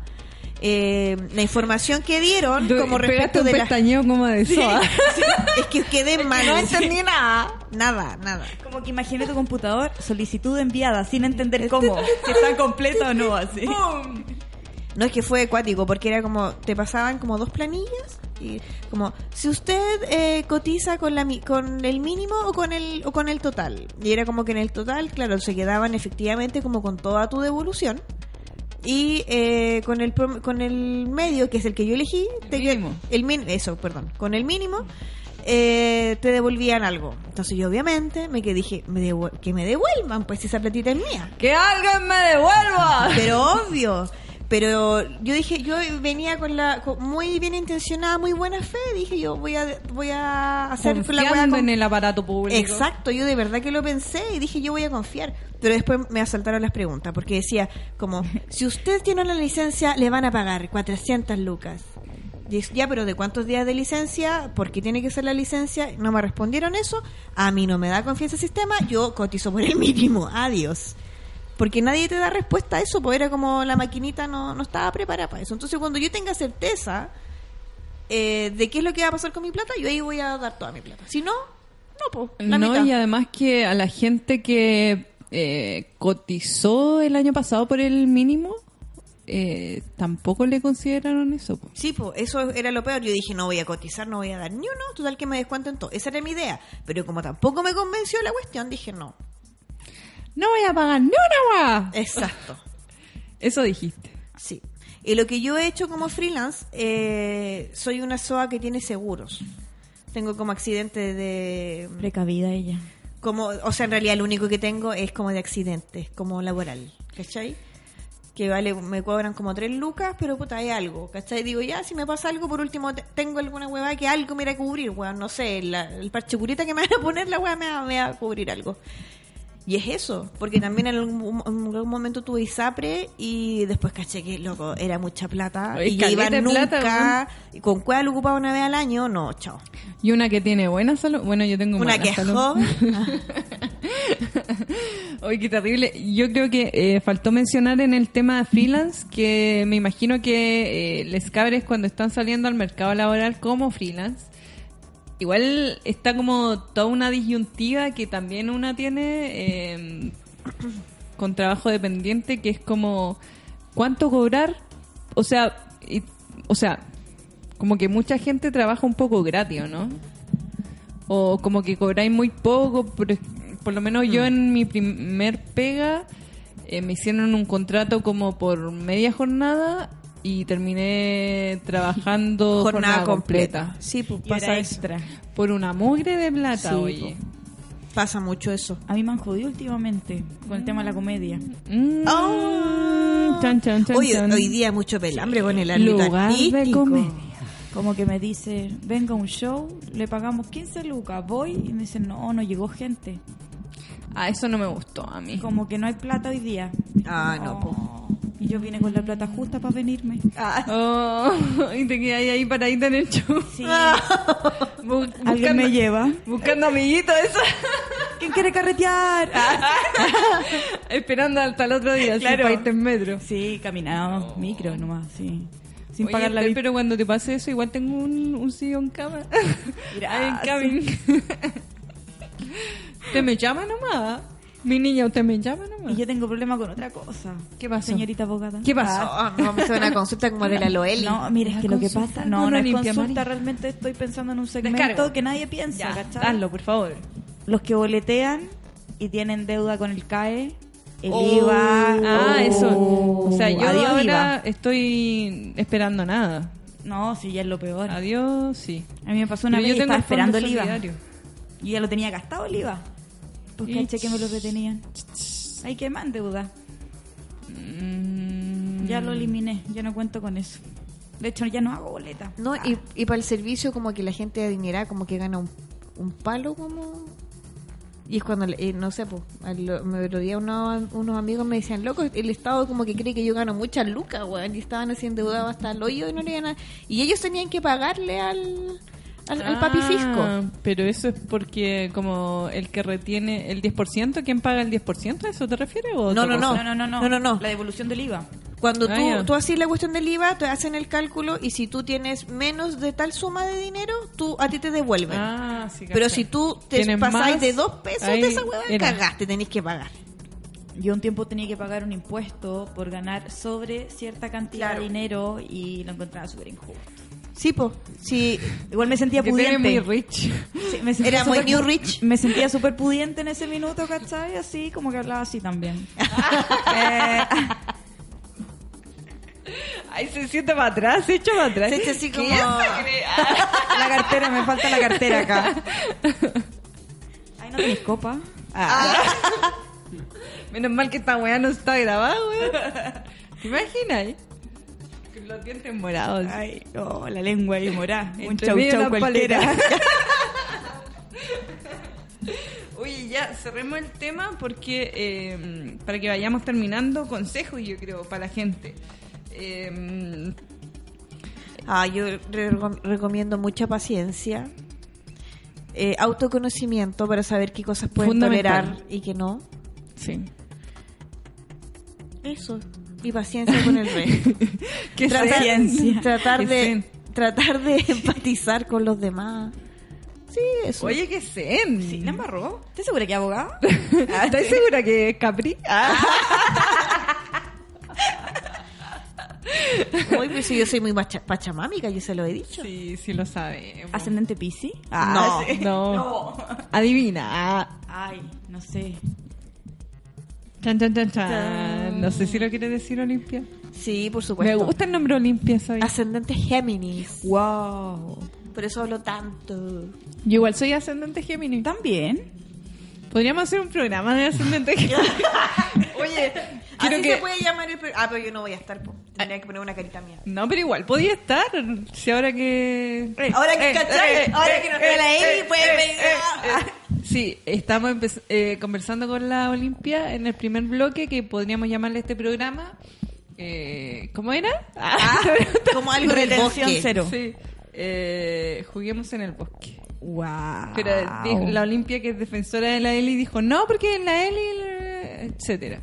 Eh, la información que dieron Tú como respecto de la... como de SOA. *laughs* Es que quedé mal. no entendí nada. Nada, nada. Como que imagine tu computador, solicitud enviada, sin entender cómo, si está completa o no, así. No es que fue acuático, porque era como, te pasaban como dos planillas y como, si usted eh, cotiza con la con el mínimo o con el o con el total. Y era como que en el total, claro, se quedaban efectivamente como con toda tu devolución. Y eh, con el con el medio, que es el que yo elegí, te- mínimo. el min- eso, perdón, con el mínimo eh, te devolvían algo. Entonces yo obviamente me que dije, me que me devuelvan, pues esa platita es mía. ¡Que alguien me devuelva! Pero obvio. Pero yo dije, yo venía con la con muy bien intencionada, muy buena fe. Dije, yo voy a voy a hacer con la Confiando wea en con- el aparato público. Exacto, yo de verdad que lo pensé y dije, yo voy a confiar. Pero después me asaltaron las preguntas, porque decía, como, *laughs* si usted tiene una licencia, le van a pagar 400 lucas. Y ya, pero ¿de cuántos días de licencia? ¿Por qué tiene que ser la licencia? No me respondieron eso. A mí no me da confianza el sistema. Yo cotizo por el mínimo. Adiós. Porque nadie te da respuesta a eso, porque era como la maquinita no, no estaba preparada para eso. Entonces, cuando yo tenga certeza eh, de qué es lo que va a pasar con mi plata, yo ahí voy a dar toda mi plata. Si no, no, pues, la no, mitad. y además que a la gente que eh, cotizó el año pasado por el mínimo, eh, tampoco le consideraron eso. po. Sí, pues eso era lo peor. Yo dije, no voy a cotizar, no voy a dar ni uno, total que me descuenten todo. Esa era mi idea. Pero como tampoco me convenció la cuestión, dije, no. No voy a pagar ni una guá. Exacto. *laughs* Eso dijiste. Sí. Y lo que yo he hecho como freelance, eh, soy una SOA que tiene seguros. Tengo como accidente de... Precavida ella. como O sea, en realidad lo único que tengo es como de accidente, como laboral. ¿Cachai? Que vale, me cobran como tres lucas, pero puta, hay algo. ¿Cachai? Digo, ya, si me pasa algo, por último, te- tengo alguna hueá que algo me irá a cubrir, weón. No sé, la- el parche curita que me van a poner, la hueá me, me va a cubrir algo. Y es eso, porque también en algún, en algún momento tuve ISAPRE y después caché que, loco, era mucha plata. Oye, y iba nunca. plata, y ¿Con cuál ocupaba una vez al año? No, chao. Y una que tiene buena salud. Bueno, yo tengo Una mala que es joven. *laughs* Oye, qué terrible. Yo creo que eh, faltó mencionar en el tema de freelance que me imagino que eh, les cabres cuando están saliendo al mercado laboral como freelance, igual está como toda una disyuntiva que también una tiene eh, *clears throat* con trabajo dependiente, que es como cuánto cobrar, o sea, y- o sea, como que mucha gente trabaja un poco gratis, ¿o ¿no? o como que cobráis muy poco. Por, por lo menos Mm. yo en mi primer pega eh, me hicieron un contrato como por media jornada y terminé trabajando *laughs* Jornada completa. Sí, pues Y pasa era eso. extra. por una mugre de plata, Sí, oye. Pasa mucho eso. A mí me han jodido últimamente con el tema de la comedia. Mm. Oh. Chan, chan, chan, Hoy, chan. hoy día mucho pelambre con el ámbito Lugar de artístico. comedia. Como que me dice, venga a un show, le pagamos 15 lucas, voy y me dicen, no, no llegó gente. Ah, eso no me gustó a mí. Como que no hay plata hoy día. Ah, no. Oh. Y yo vine con la plata justa para venirme. Oh, *laughs* y te quedas ahí paradita en el show. Sí. *laughs* Bu- ¿Alguien buscando- me lleva? Buscando amiguitos, eso. *laughs* ¿Quién quiere carretear? Esperando hasta el otro día, Claro. para irte en metro. Sí, caminábamos, micro nomás, sí. Sin Oye, pagar la vida. pero cuando te pase eso, igual tengo un, un sillón cama. Ahí en cabin. Usted me llama nomás. Mi niña, usted me llama nomás. Y yo tengo problema con otra cosa. ¿Qué pasó? Señorita abogada. ¿Qué pasó? Ah, no, vamos a hacer una consulta como de la Loeli. No, mire, es que lo que pasa... No, con no es consulta, realmente estoy pensando en un segmento Descargo. que nadie piensa, Ya, ¿cachai? hazlo, por favor. Los que boletean y tienen deuda con el CAE, el Oh. IVA... Ah, oh, eso. O sea, yo adiós, ahora IVA. estoy esperando nada. No, sí, ya es lo peor. Adiós, sí. A mí me pasó una Pero vez yo tengo estaba esperando el IVA. solidario. Y ya lo tenía gastado el IVA. Pues Y- caché que me lo retenían. Hay que más deuda. Mm, Ya lo eliminé, ya no cuento con eso. De hecho, ya no hago boleta. No, y, y para el servicio como que la gente adinerada como que gana un, un palo como... Y es cuando, eh, no sé, pues, al- me otro día unos, unos amigos me decían, loco, el Estado como que cree que yo gano muchas lucas, weón, y estaban así endeudados hasta el hoyo y no le a... Y ellos tenían que pagarle al, al, al papi Ah, fisco. Pero eso es porque como el que retiene el 10%, ¿quién paga el 10%? ¿A eso te refieres? O No, no? No, no, no, No, no, no. La devolución del IVA. Cuando Ah, tú, tú haces la cuestión del IVA, te hacen el cálculo y si tú tienes menos de tal suma de dinero, tú a ti te devuelven. Ah, sí, Pero si tú te pasáis más, de dos pesos ahí de esa hueá, cagaste, tenés que pagar. Yo un tiempo tenía que pagar un impuesto por ganar sobre cierta cantidad Claro. de dinero y lo encontraba súper injusto. Sí, pues, sí, Igual me sentía pudiente. muy rich. Sí, me sentía Era muy súper new rich. Me sentía súper pudiente en ese minuto, ¿cachai? Así como que hablaba así también. *laughs* Eh, Ay, se siente para atrás, se echa para atrás. Se echa así ¿Qué como-? Ah. *laughs* la cartera, me falta la cartera acá. Ay, no tenéis copa. Menos mal que esta weá no está grabada, weón. ¿Te imaginas? Los dientes morados. Ay, no, la lengua ahí morada. *laughs* Un chau chau cualquiera. Oye, *laughs* *laughs* ya cerremos el tema porque eh, para que vayamos terminando, consejos yo creo para la gente. Eh, Ah, yo re- recomiendo mucha paciencia, eh, autoconocimiento para saber qué cosas pueden tolerar y qué no. sí. Eso. Y paciencia con el resto. *laughs* Que tratar, ciencia. tratar de zen. tratar de *laughs* empatizar con los demás. Sí, eso. Oye, que zen. ¿Sí? ¿La embarró? ¿Estás segura que es abogada? *laughs* ¿Estás segura que es Capri? Hoy pues si yo soy muy macha- pachamámica, yo se lo he dicho. Sí, sí lo sabemos. ¿Ascendente Pisi? no, sí. no. Adivina. Ah. Ay, no sé. Chan, chan, chan, chan. No sé si lo quiere decir Olimpia. Sí, por Me supuesto. gusta el nombre Olimpia, ¿sabes? Ascendente Géminis. Wow. Por eso hablo tanto. Yo igual soy ascendente Géminis. ¿También? Podríamos hacer un programa de ascendente *laughs* Géminis. Oye, quiero Así que... se puede llamar el Ah, pero yo no voy a estar. po. Tendría que poner una carita mía. No, pero igual podía estar. Si ahora que... Ahora que, Eh, ¿cachai? eh, Ahora eh, que no eh, está la eh, puede eh, eh, eh. Sí, estamos eh, conversando con la Olimpia en el primer bloque que podríamos llamarle a este programa. Eh, ¿Cómo era? Ah, *laughs* como algo Retención bosque. cero. Sí. Eh, juguemos en el bosque. Wow. Pero la Olimpia, que es defensora de la Eli, dijo no, porque la Eli, eh, etcétera.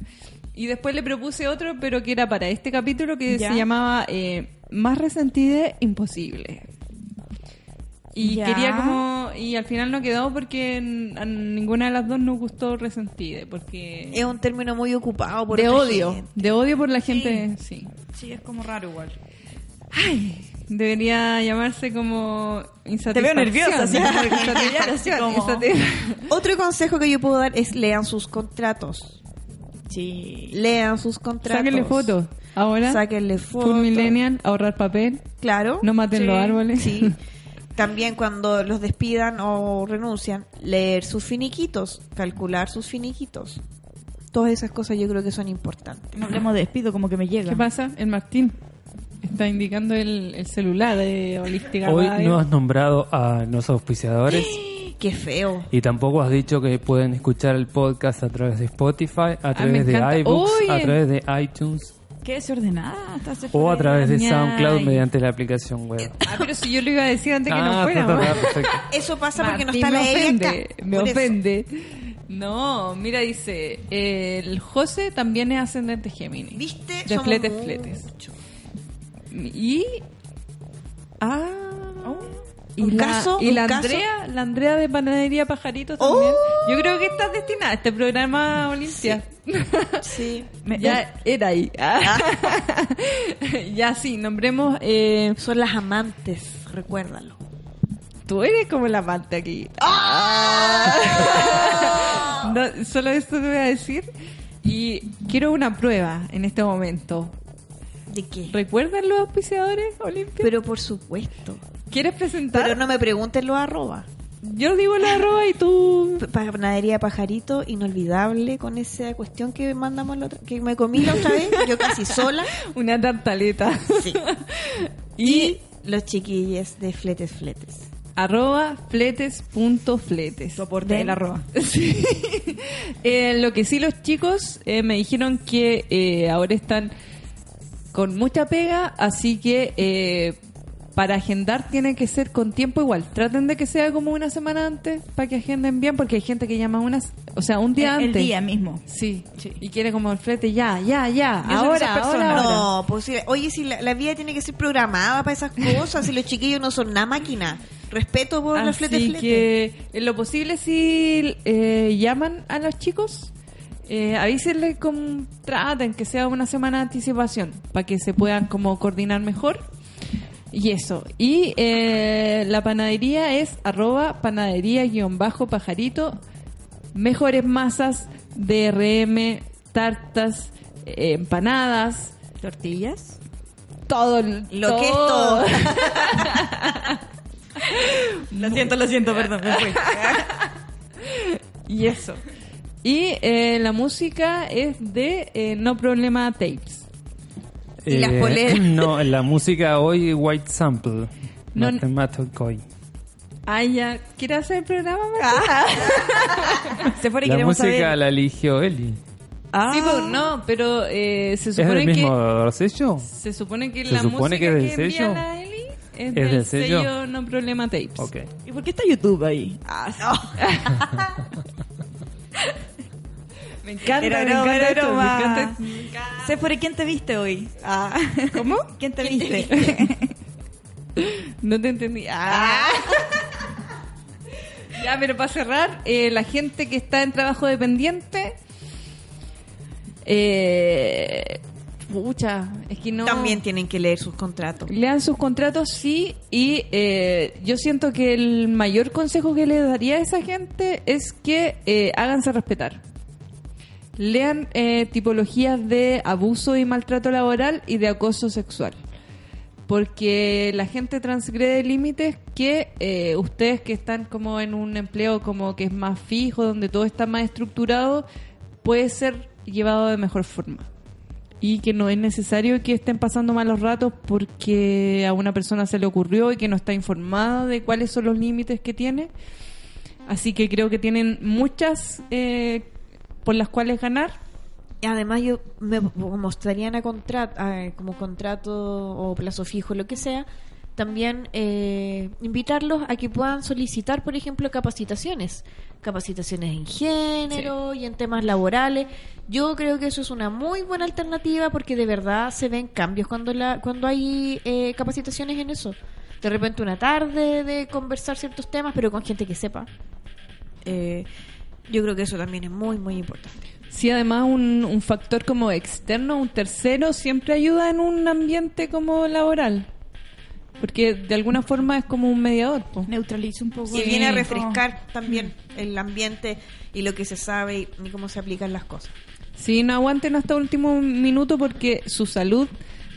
Y después le propuse otro, pero que era para este capítulo que Ya. se llamaba eh, Más resentida, imposible. Y Ya. quería como. Y al final no quedó porque a ninguna de las dos nos gustó resentida. Porque. Es un término muy ocupado por de odio. gente. De odio por la gente, sí. Sí, es como raro igual. Ay, debería llamarse como Te insatisfacción. veo nerviosa, *laughs* como- insatisfacción. Otro consejo que yo puedo dar es lean sus contratos. Sí. Lean sus contratos. Sáquenle fotos. Ahora, Sáquenle full fotos. millennial, ahorrar papel. Claro. No maten Sí, los árboles. Sí. *laughs* También cuando los despidan o renuncian, leer sus finiquitos, calcular sus finiquitos. Todas esas cosas yo creo que son importantes. No hablemos de despido, como que me llega. ¿Qué pasa? El Martín está indicando el, el celular de Holística Hoy Radio. no has nombrado a los auspiciadores *gasps* Qué feo. y tampoco has dicho que pueden escuchar el podcast a través de Spotify, a me través de encanta. iBooks, a través de iTunes Qué desordenada. estás o a través de. SoundCloud mediante la aplicación web. Ah, pero si yo lo iba a decir antes que Ah, ta, ta, perfecto. *laughs* Eso pasa porque no está la me Evi ofende, me Por eso. ofende. No, mira, dice, eh, el José también es ascendente Géminis. ¿Viste? De Somos fletes, mucho. fletes. Y... Ah... Y, ¿Un la, caso? y ¿Un la caso? Andrea, la Andrea de Panadería Pajarito también. Yo creo que estás destinada a este programa Olimpia. Sí. *laughs* Me- ya era ahí. Ah. *laughs* ya sí, nombremos. Eh, Son las amantes, recuérdalo. tú eres como la amante aquí. *laughs* No, solo esto te voy a decir. Y quiero una prueba en este momento. ¿De qué? ¿Recuerdan los auspiciadores Olimpia? Pero por supuesto. ¿Quieres presentar? Pero no me pregunten los arroba. Yo digo la arroba y tú. Panadería Pajarito, inolvidable con esa cuestión que mandamos la otra, que me comí la otra vez, yo casi sola. *laughs* Una tartaleta. Sí. *laughs* Y, Y los chiquillos de Fletes Fletes. arroba fletes.fletes. Soporte Ven. el arroba. *laughs* Sí. Eh, lo que sí los chicos eh, me dijeron que eh, ahora están con mucha pega, así que para agendar tiene que ser con tiempo igual. Traten de que sea como una semana antes para que agenden bien, porque hay gente que llama unas, o sea, un día El- el antes. día mismo. Sí, Sí. y quiere como el flete ya, ya, ya, ahora, ahora, ahora. No, pues sí, oye, si la, la vida tiene que ser programada para esas cosas, si los chiquillos no son nada máquina. Respeto por los Así Fletes Fletes. que en lo posible si eh, llaman a los chicos, eh, avísenle como traten que sea una semana de anticipación para que se puedan como coordinar mejor. Y eso. Y eh, la panadería es arroba panadería-pajarito. Mejores masas, DRM, tartas, eh, empanadas, ¿Tortillas? todo. Lo que es todo. *laughs* Lo siento, lo siento, perdón, me fui. *laughs* Y eso. Y eh, la música es de eh, No Problema Tapes. Y las poleras. Eh, *laughs* No, la música hoy White Sample. No- Mathematical. Ah, ya. ¿Quieres hacer el programa? *laughs* Se fuera y La queremos música saber. la eligió Eli. Ah, Sí, pues, no, pero eh, se ¿Es del supone mismo que sello? se supone que ¿Se la supone música que es del envía sello? la Eli es, ¿Es del del sello? sello No Problema Tapes. Ok. ¿Y por qué está YouTube ahí? *laughs* Me encanta, Era me encanta esto, me encanta- Sephora, ¿quién te viste hoy? Ah. ¿Cómo? *laughs* ¿Quién te viste? *laughs* No te entendí. Ah. *laughs* ya, pero para cerrar, eh, la gente que está en trabajo dependiente. Eh, pucha, es que no. También tienen que leer sus contratos. Lean sus contratos, sí, y eh, yo siento que el mayor consejo que le daría a esa gente es que eh, háganse respetar. Lean eh, tipologías de abuso y maltrato laboral y de acoso sexual. Porque la gente transgrede límites que eh, ustedes que están como en un empleo como que es más fijo, donde todo está más estructurado, puede ser llevado de mejor forma y que no es necesario que estén pasando malos ratos porque a una persona se le ocurrió y que no está informada de cuáles son los límites que tiene. Así que creo que tienen muchas eh, por las cuales ganar. Y Además, yo me como estarían a contrato, como contrato o plazo fijo, lo que sea, también eh, invitarlos a que puedan solicitar, por ejemplo, capacitaciones. Capacitaciones en género y en temas laborales. Yo creo que eso es una muy buena alternativa porque de verdad se ven cambios cuando, la, cuando hay eh, capacitaciones en eso. De repente una tarde de conversar ciertos temas, pero con gente que sepa. Eh, yo creo que eso también es muy, muy importante. Sí, además un, un factor como externo, un tercero, siempre ayuda en un ambiente como laboral. Porque de alguna forma es como un mediador. po. Neutraliza un poco. Y viene a refrescar también el ambiente y lo que se sabe y, y cómo se aplican las cosas. Sí, no aguanten hasta último minuto porque su salud,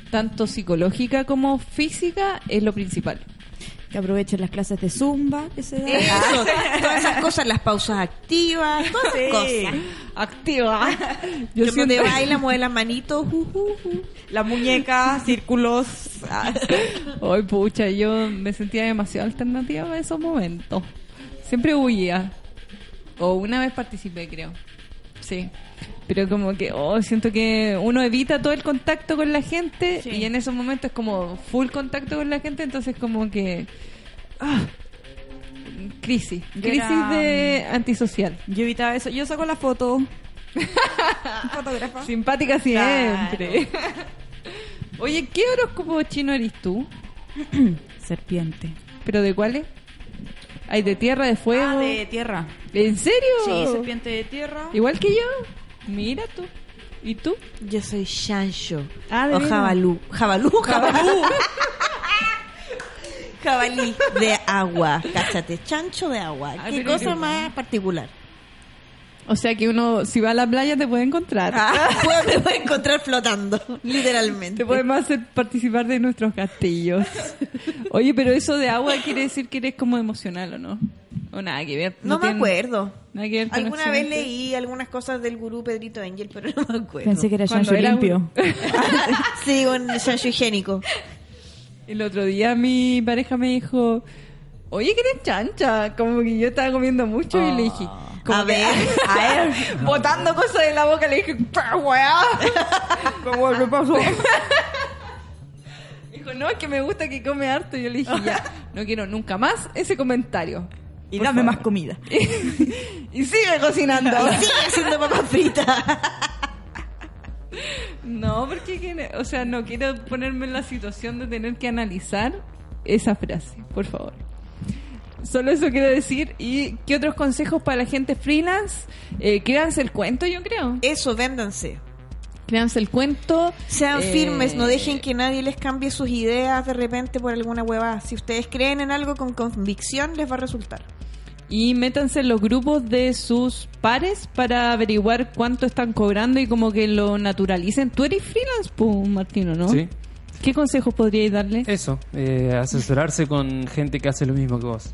tanto psicológica como física, es lo principal. Que aprovechen las clases de Zumba que se dan. Eso, todas esas cosas, las pausas activas, todas esas cosas. Activa. Yo te siento- baila, mueve las manitos. ju, ju. La muñeca, círculos. Ay, pucha, yo me sentía demasiado alternativa en esos momentos. Siempre huía. O una vez participé, creo. Sí. Pero como que, oh, siento que uno evita todo el contacto con la gente Sí. y en esos momentos es como full contacto con la gente, entonces como que... ah, crisis. Crisis era- de antisocial. Yo evitaba eso. Yo saco la foto. *laughs* Fotógrafa. Simpática siempre. *laughs* Oye, ¿qué horóscopo chino eres tú? *clears throat* Serpiente. ¿Pero de cuáles? ¿Hay de tierra, de fuego? Ah, de tierra. ¿En serio? Sí, serpiente de tierra. Igual que yo. Mira tú. ¿Y tú? Yo soy Shansho. Ah, ¿de o jabalú. Jabalú, jabalú. Jabalí de agua. Cáchate, chancho de agua. Qué cosa más particular. O sea que uno, si va a la playa, te puede encontrar. Ah, *laughs* voy a encontrar flotando, literalmente. Te podemos hacer participar de nuestros castillos. Oye, pero eso de agua quiere decir que eres como emocional, ¿o no? O nada que ver. No me tiene acuerdo. Que ver Alguna vez leí algunas cosas del gurú Pedrito Angel, pero no me acuerdo. Pensé que era Shanshu limpio. *laughs* Sí, un Shanshu higiénico. El otro día mi pareja me dijo, oye, que eres chancha. Como que yo estaba comiendo mucho y le dije, como A que- ver. *laughs* a ver, *laughs* botando cosas en la boca, le dije, "Pa, weá. ¿Cómo le pasó? Dijo, no, es que me gusta que come harto. Y yo le dije, ya, no quiero nunca más ese comentario. Y Por dame favor. más comida. *laughs* y sigue cocinando. *laughs* Y sigue haciendo papas fritas. *laughs* No, porque, que- o sea, no quiero ponerme en la situación de tener que analizar esa frase, por favor. Solo eso quiero decir. ¿Y qué otros consejos para la gente freelance? Eh, créanse el cuento, yo creo. Eso, véndanse. Créanse el cuento. Sean Eh, firmes, no dejen que nadie les cambie sus ideas de repente por alguna huevada. Si ustedes creen en algo con convicción, les va a resultar. Y métanse en los grupos de sus pares para averiguar cuánto están cobrando y como que lo naturalicen. Tú eres freelance, pues, Martino, ¿no? Sí. ¿Qué consejos podríais darle? Eso, eh, asesorarse con gente que hace lo mismo que vos.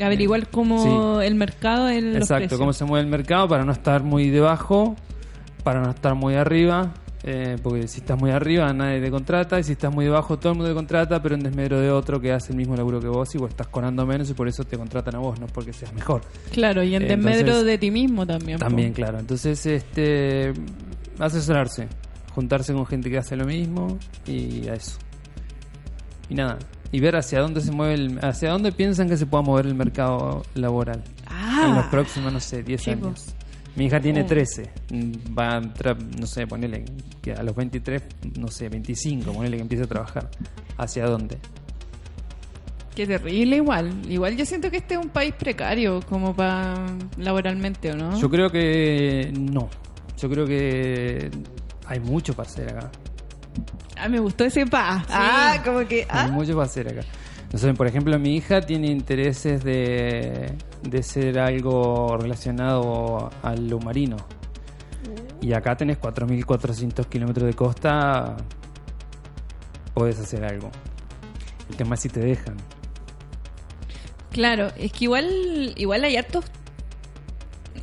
Averiguar cómo el mercado los Exacto, cómo se mueve el mercado para no estar muy debajo, para no estar muy arriba, eh, porque si estás muy arriba nadie te contrata y si estás muy debajo todo el mundo te contrata, pero en desmedro de otro que hace el mismo laburo que vos y vos estás cobrando menos y por eso te contratan a vos, no porque seas mejor. Claro, y en desmedro de ti mismo también. po. También, claro. Entonces, este, asesorarse, juntarse con gente que hace lo mismo y a eso. Y nada, y ver hacia dónde se mueve, el, hacia dónde piensan que se pueda mover el mercado laboral Ah, en los próximos, no sé, 10 Sí, años. Mi hija tiene Oh. 13, mm, va a entrar, no sé, ponele que a los 23, no sé, 25, ponele que empiece a trabajar. ¿Hacia dónde? qué terrible igual. Igual yo siento que este es un país precario como para laboralmente, ¿o no? Yo creo que no. Yo creo que hay mucho para hacer acá. Ah, me gustó ese pa. Ah, como que... Hay Ah. mucho para hacer acá. Sé, por ejemplo, mi hija tiene intereses de, de ser algo relacionado a lo marino. Y acá tenés 4.400 kilómetros de costa, podés hacer algo. El tema es si te dejan. Claro, es que igual, igual hay hartos...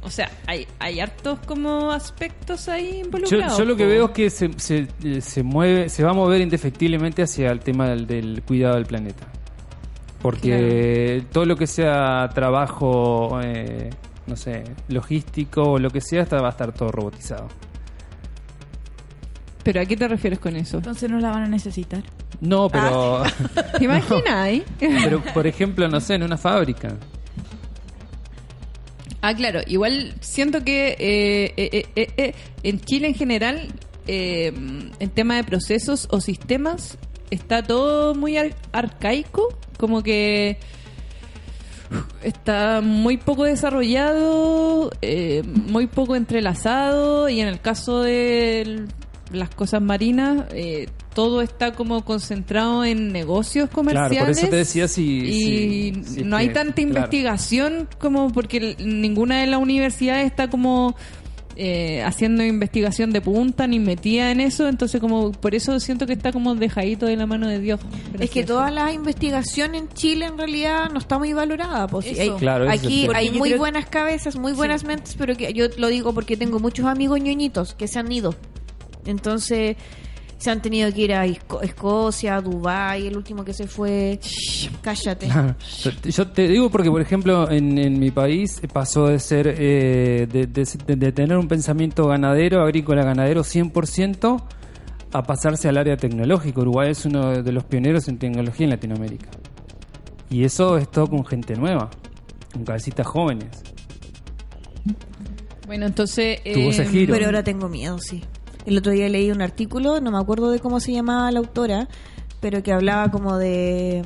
O sea, hay, hay hartos como aspectos ahí Yo, involucrados. yo lo que veo es que se, se, se mueve, se va a mover indefectiblemente hacia el tema del, del cuidado del planeta. Porque todo lo que sea trabajo, eh, no sé, logístico o lo que sea, está- va a estar todo robotizado. ¿Pero a qué te refieres con eso? Entonces no la van a necesitar. No, pero, *laughs* ¿Te imaginas? pero por ejemplo, no sé, en una fábrica. Ah, claro. Igual siento que eh, eh, eh, eh, en Chile en general, eh, en tema de procesos o sistemas, está todo muy ar- arcaico. Como que está muy poco desarrollado, eh, muy poco entrelazado. Y en el caso del las cosas marinas, eh, todo está como concentrado en negocios comerciales. Claro, por eso te decía si... y si- si no hay que- tanta claro. investigación como porque ninguna de las universidades está como eh, haciendo investigación de punta ni metida en eso, entonces como por eso siento que está como dejadito de la mano de Dios. Es que toda la investigación en Chile en realidad no está muy valorada. Pues, Eso. hay- Claro, aquí hay muy creo- buenas cabezas, muy buenas mentes, pero que yo lo digo porque tengo muchos amigos ñoñitos que se han ido. Entonces se han tenido que ir a Esco- Escocia, Dubái, el último que se fue... Cállate. Claro. Yo te digo porque, por ejemplo, en, en mi país pasó de ser, eh, de, de- de tener un pensamiento ganadero, agrícola, ganadero 100%, a pasarse al área tecnológica. Uruguay es uno de los pioneros en tecnología en Latinoamérica. Y eso es todo con gente nueva, con cabecitas jóvenes. Bueno, entonces... Tuvo ese eh, giro. Pero ahora tengo miedo, sí. El otro día leí un artículo, no me acuerdo de cómo se llamaba la autora, pero que hablaba como de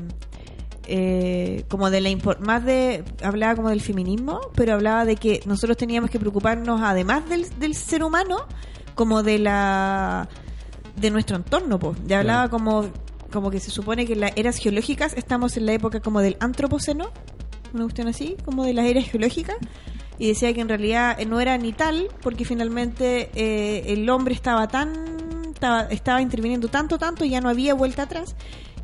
eh, como de la más de hablaba como del feminismo, pero hablaba de que nosotros teníamos que preocuparnos además del, del ser humano como de la de nuestro entorno, pues. Ya hablaba como como que se supone que en las eras geológicas estamos en la época como del antropoceno, una cuestión así, como de las eras geológicas y decía que en realidad eh, no era ni tal porque finalmente eh, el hombre estaba tan estaba, estaba interviniendo tanto tanto ya no había vuelta atrás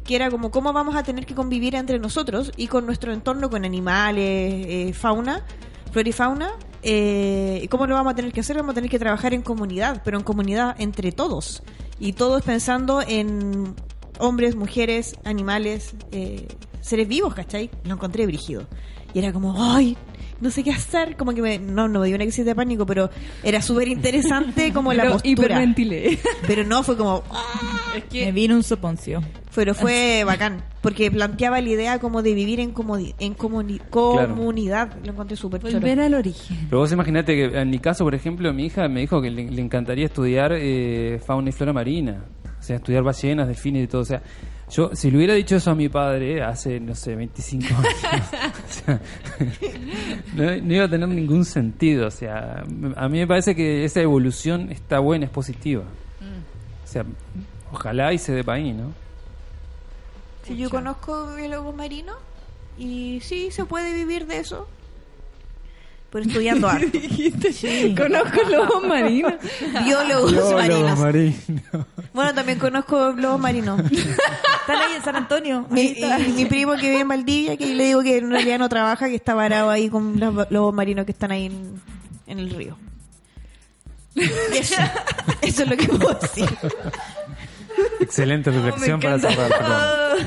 que era como cómo vamos a tener que convivir entre nosotros y con nuestro entorno con animales eh, fauna flora y fauna eh, cómo lo vamos a tener que hacer vamos a tener que trabajar en comunidad pero en comunidad entre todos y todos pensando en hombres mujeres animales eh, seres vivos ¿cachai? lo encontré brígido y era como ay no sé qué hacer, como que me, no, no me dio una crisis de pánico, pero era súper interesante *laughs* como la pero postura. hiperventilé. *laughs* Pero no, fue como, ¡ah! Me vino un soponcio. pero fue bacán, porque planteaba la idea como de vivir en, comodi- en comuni- comunidad, lo encontré súper choro. Volver al origen. Pero vos imaginate que en mi caso, por ejemplo, mi hija me dijo que le, le encantaría estudiar eh, fauna y flora marina. O sea, estudiar ballenas, delfines y todo. O sea, yo, si le hubiera dicho eso a mi padre hace, no sé, 25 años, *laughs* o sea, *laughs* no, no iba a tener ningún sentido. O sea, a mí me parece que esa evolución está buena, es positiva. O sea, ojalá y se dé para ahí, ¿no? Sí, yo conozco biólogos marinos y sí, se puede vivir de eso, pero estudiando *laughs* harto. Conozco lobos marinos. Biólogos marinos. marino. Bueno, también conozco lobos marinos. Están ahí en San Antonio. *laughs* Mi, y mi primo que vive en Valdivia, que le digo que en realidad no trabaja, que está varado ahí con los lobos marinos que están ahí en, en el río. Eso, eso es lo que puedo decir. Excelente reflexión para cerrar.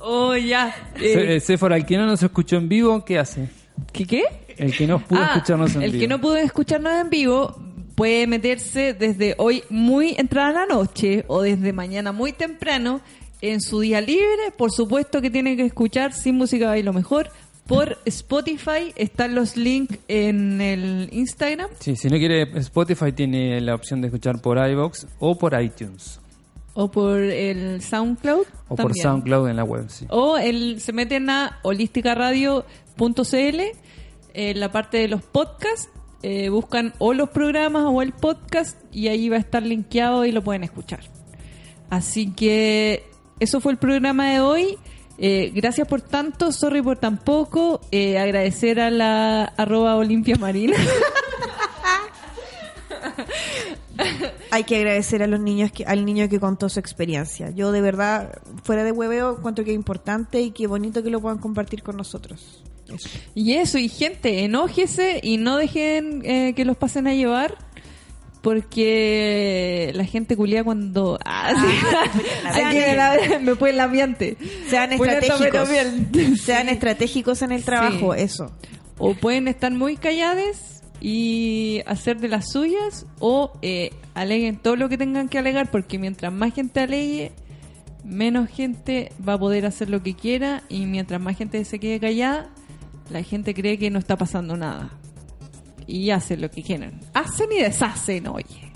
Oh, ya. Eh, eh, Sephora, que no nos escuchó en vivo, ¿qué hace? ¿Qué qué? El que no pudo Ah, escucharnos en el vivo. que no pudo escucharnos en vivo puede meterse desde hoy muy entrada la noche o desde mañana muy temprano en su día libre. Por supuesto que tiene que escuchar Sin Música Bailo Mejor por Spotify. Están los links en el Instagram Sí, si no quiere Spotify tiene la opción de escuchar por iBox o por iTunes o por el SoundCloud. o por. SoundCloud en la web. Sí. O el, se meten a holisticaradio.cl en la parte de los podcasts. eh, buscan o los programas o el podcast y ahí va a estar linkeado y lo pueden escuchar. Así que eso fue el programa de hoy. Eh, gracias por tanto, sorry por tan poco. Eh, agradecer a la arroba Olimpia Marina. *laughs* Hay que agradecer a los niños que, al niño que contó su experiencia. Yo de verdad, fuera de hueveo, encuentro que es importante y qué bonito que lo puedan compartir con nosotros. Eso. Y eso, y gente, enójese y no dejen eh, que los pasen a llevar. Porque la gente culia cuando. Ah, sí. *laughs* Hay que la- me fue el ambiente. Sean Pues estratégicos. *laughs* Sean estratégicos en el trabajo, Sí. eso. O pueden estar muy callados y hacer de las suyas, o eh, aleguen todo lo que tengan que alegar, porque mientras más gente alegue, menos gente va a poder hacer lo que quiera, y mientras más gente se quede callada, la gente cree que no está pasando nada. Y hacen lo que quieran. Hacen y deshacen, oye.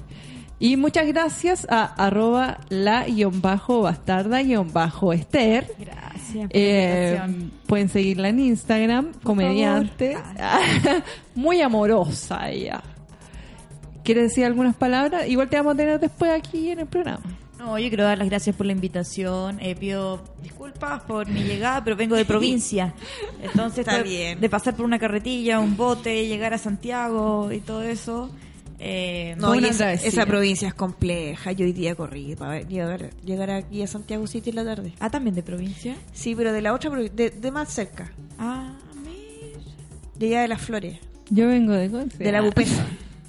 Y muchas gracias a arroba la guion bajo bastarda guion bajo Esther. Gracias. Eh, pueden seguirla en Instagram, comediante. *laughs* Muy amorosa ella. ¿Quieres decir algunas palabras? Igual te vamos a tener después aquí en el programa. No, yo quiero dar las gracias por la invitación. Eh, pido disculpas por mi llegada, pero vengo de provincia. *laughs* Entonces, Está bien. de pasar por una carretilla, un bote, llegar a Santiago y todo eso. Eh, No, y esa, provincia es compleja. Yo hoy día corrí para llegar, llegar aquí a Santiago City en la tarde. Ah, también de provincia. Sí, pero de la otra, de, de más cerca. Ah, mira. De allá de las flores. Yo vengo de Conce. De la Bupesa.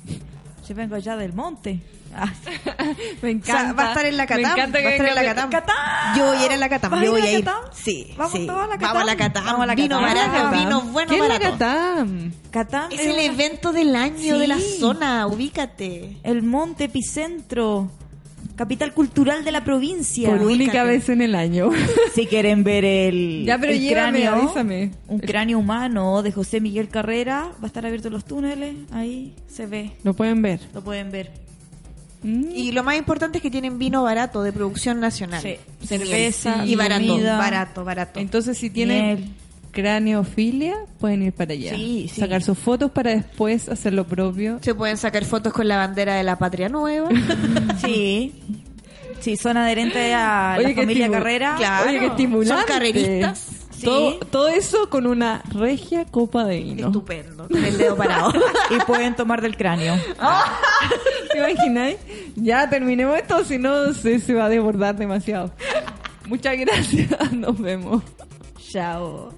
*laughs* Yo vengo allá del monte. Ah, *laughs* Me O encanta. sea, va a estar en la Me Catam. encanta va a estar en la Catam. ¡Catam! Yo voy a ir a la Catam. ¿Vas a Yo ir voy a ir. Catam? Sí. ¿Vamos sí. todos a la Vamos a la Catam? Catam. Vamos a la Vino Catam. barato, Catam. vino bueno ¿Qué es la barato. Catam? Catán Es el una- evento del año de la zona. Ubícate. El monte epicentro. Capital cultural de la provincia. Por única vez en el año. *laughs* Si quieren ver el, Ya, pero el llévame, cráneo, avísame. un cráneo humano de José Miguel Carrera, va a estar abierto en los túneles, ahí se ve, Lo pueden ver. lo pueden ver. Mm. Y lo más importante es que tienen vino barato de producción nacional. Sí. Cerveza, y barato, comida. barato, barato. Entonces, si tienen Miel. craneofilia, pueden ir para allá. Sí, sí. Sacar sus fotos para después hacer lo propio. Se pueden sacar fotos con la bandera de la patria nueva. *laughs* Sí. Sí, son adherentes a Oye, la familia Carrera. Claro. Oye, estimulante. Son carreristas. Sí. Todo, todo eso con una regia copa de vino. Estupendo. Con el dedo parado. *laughs* Y pueden tomar del cráneo. ¿Te imagináis? Ya terminemos esto, si no se, se va a desbordar demasiado. Muchas gracias. *laughs* Nos vemos. Chao.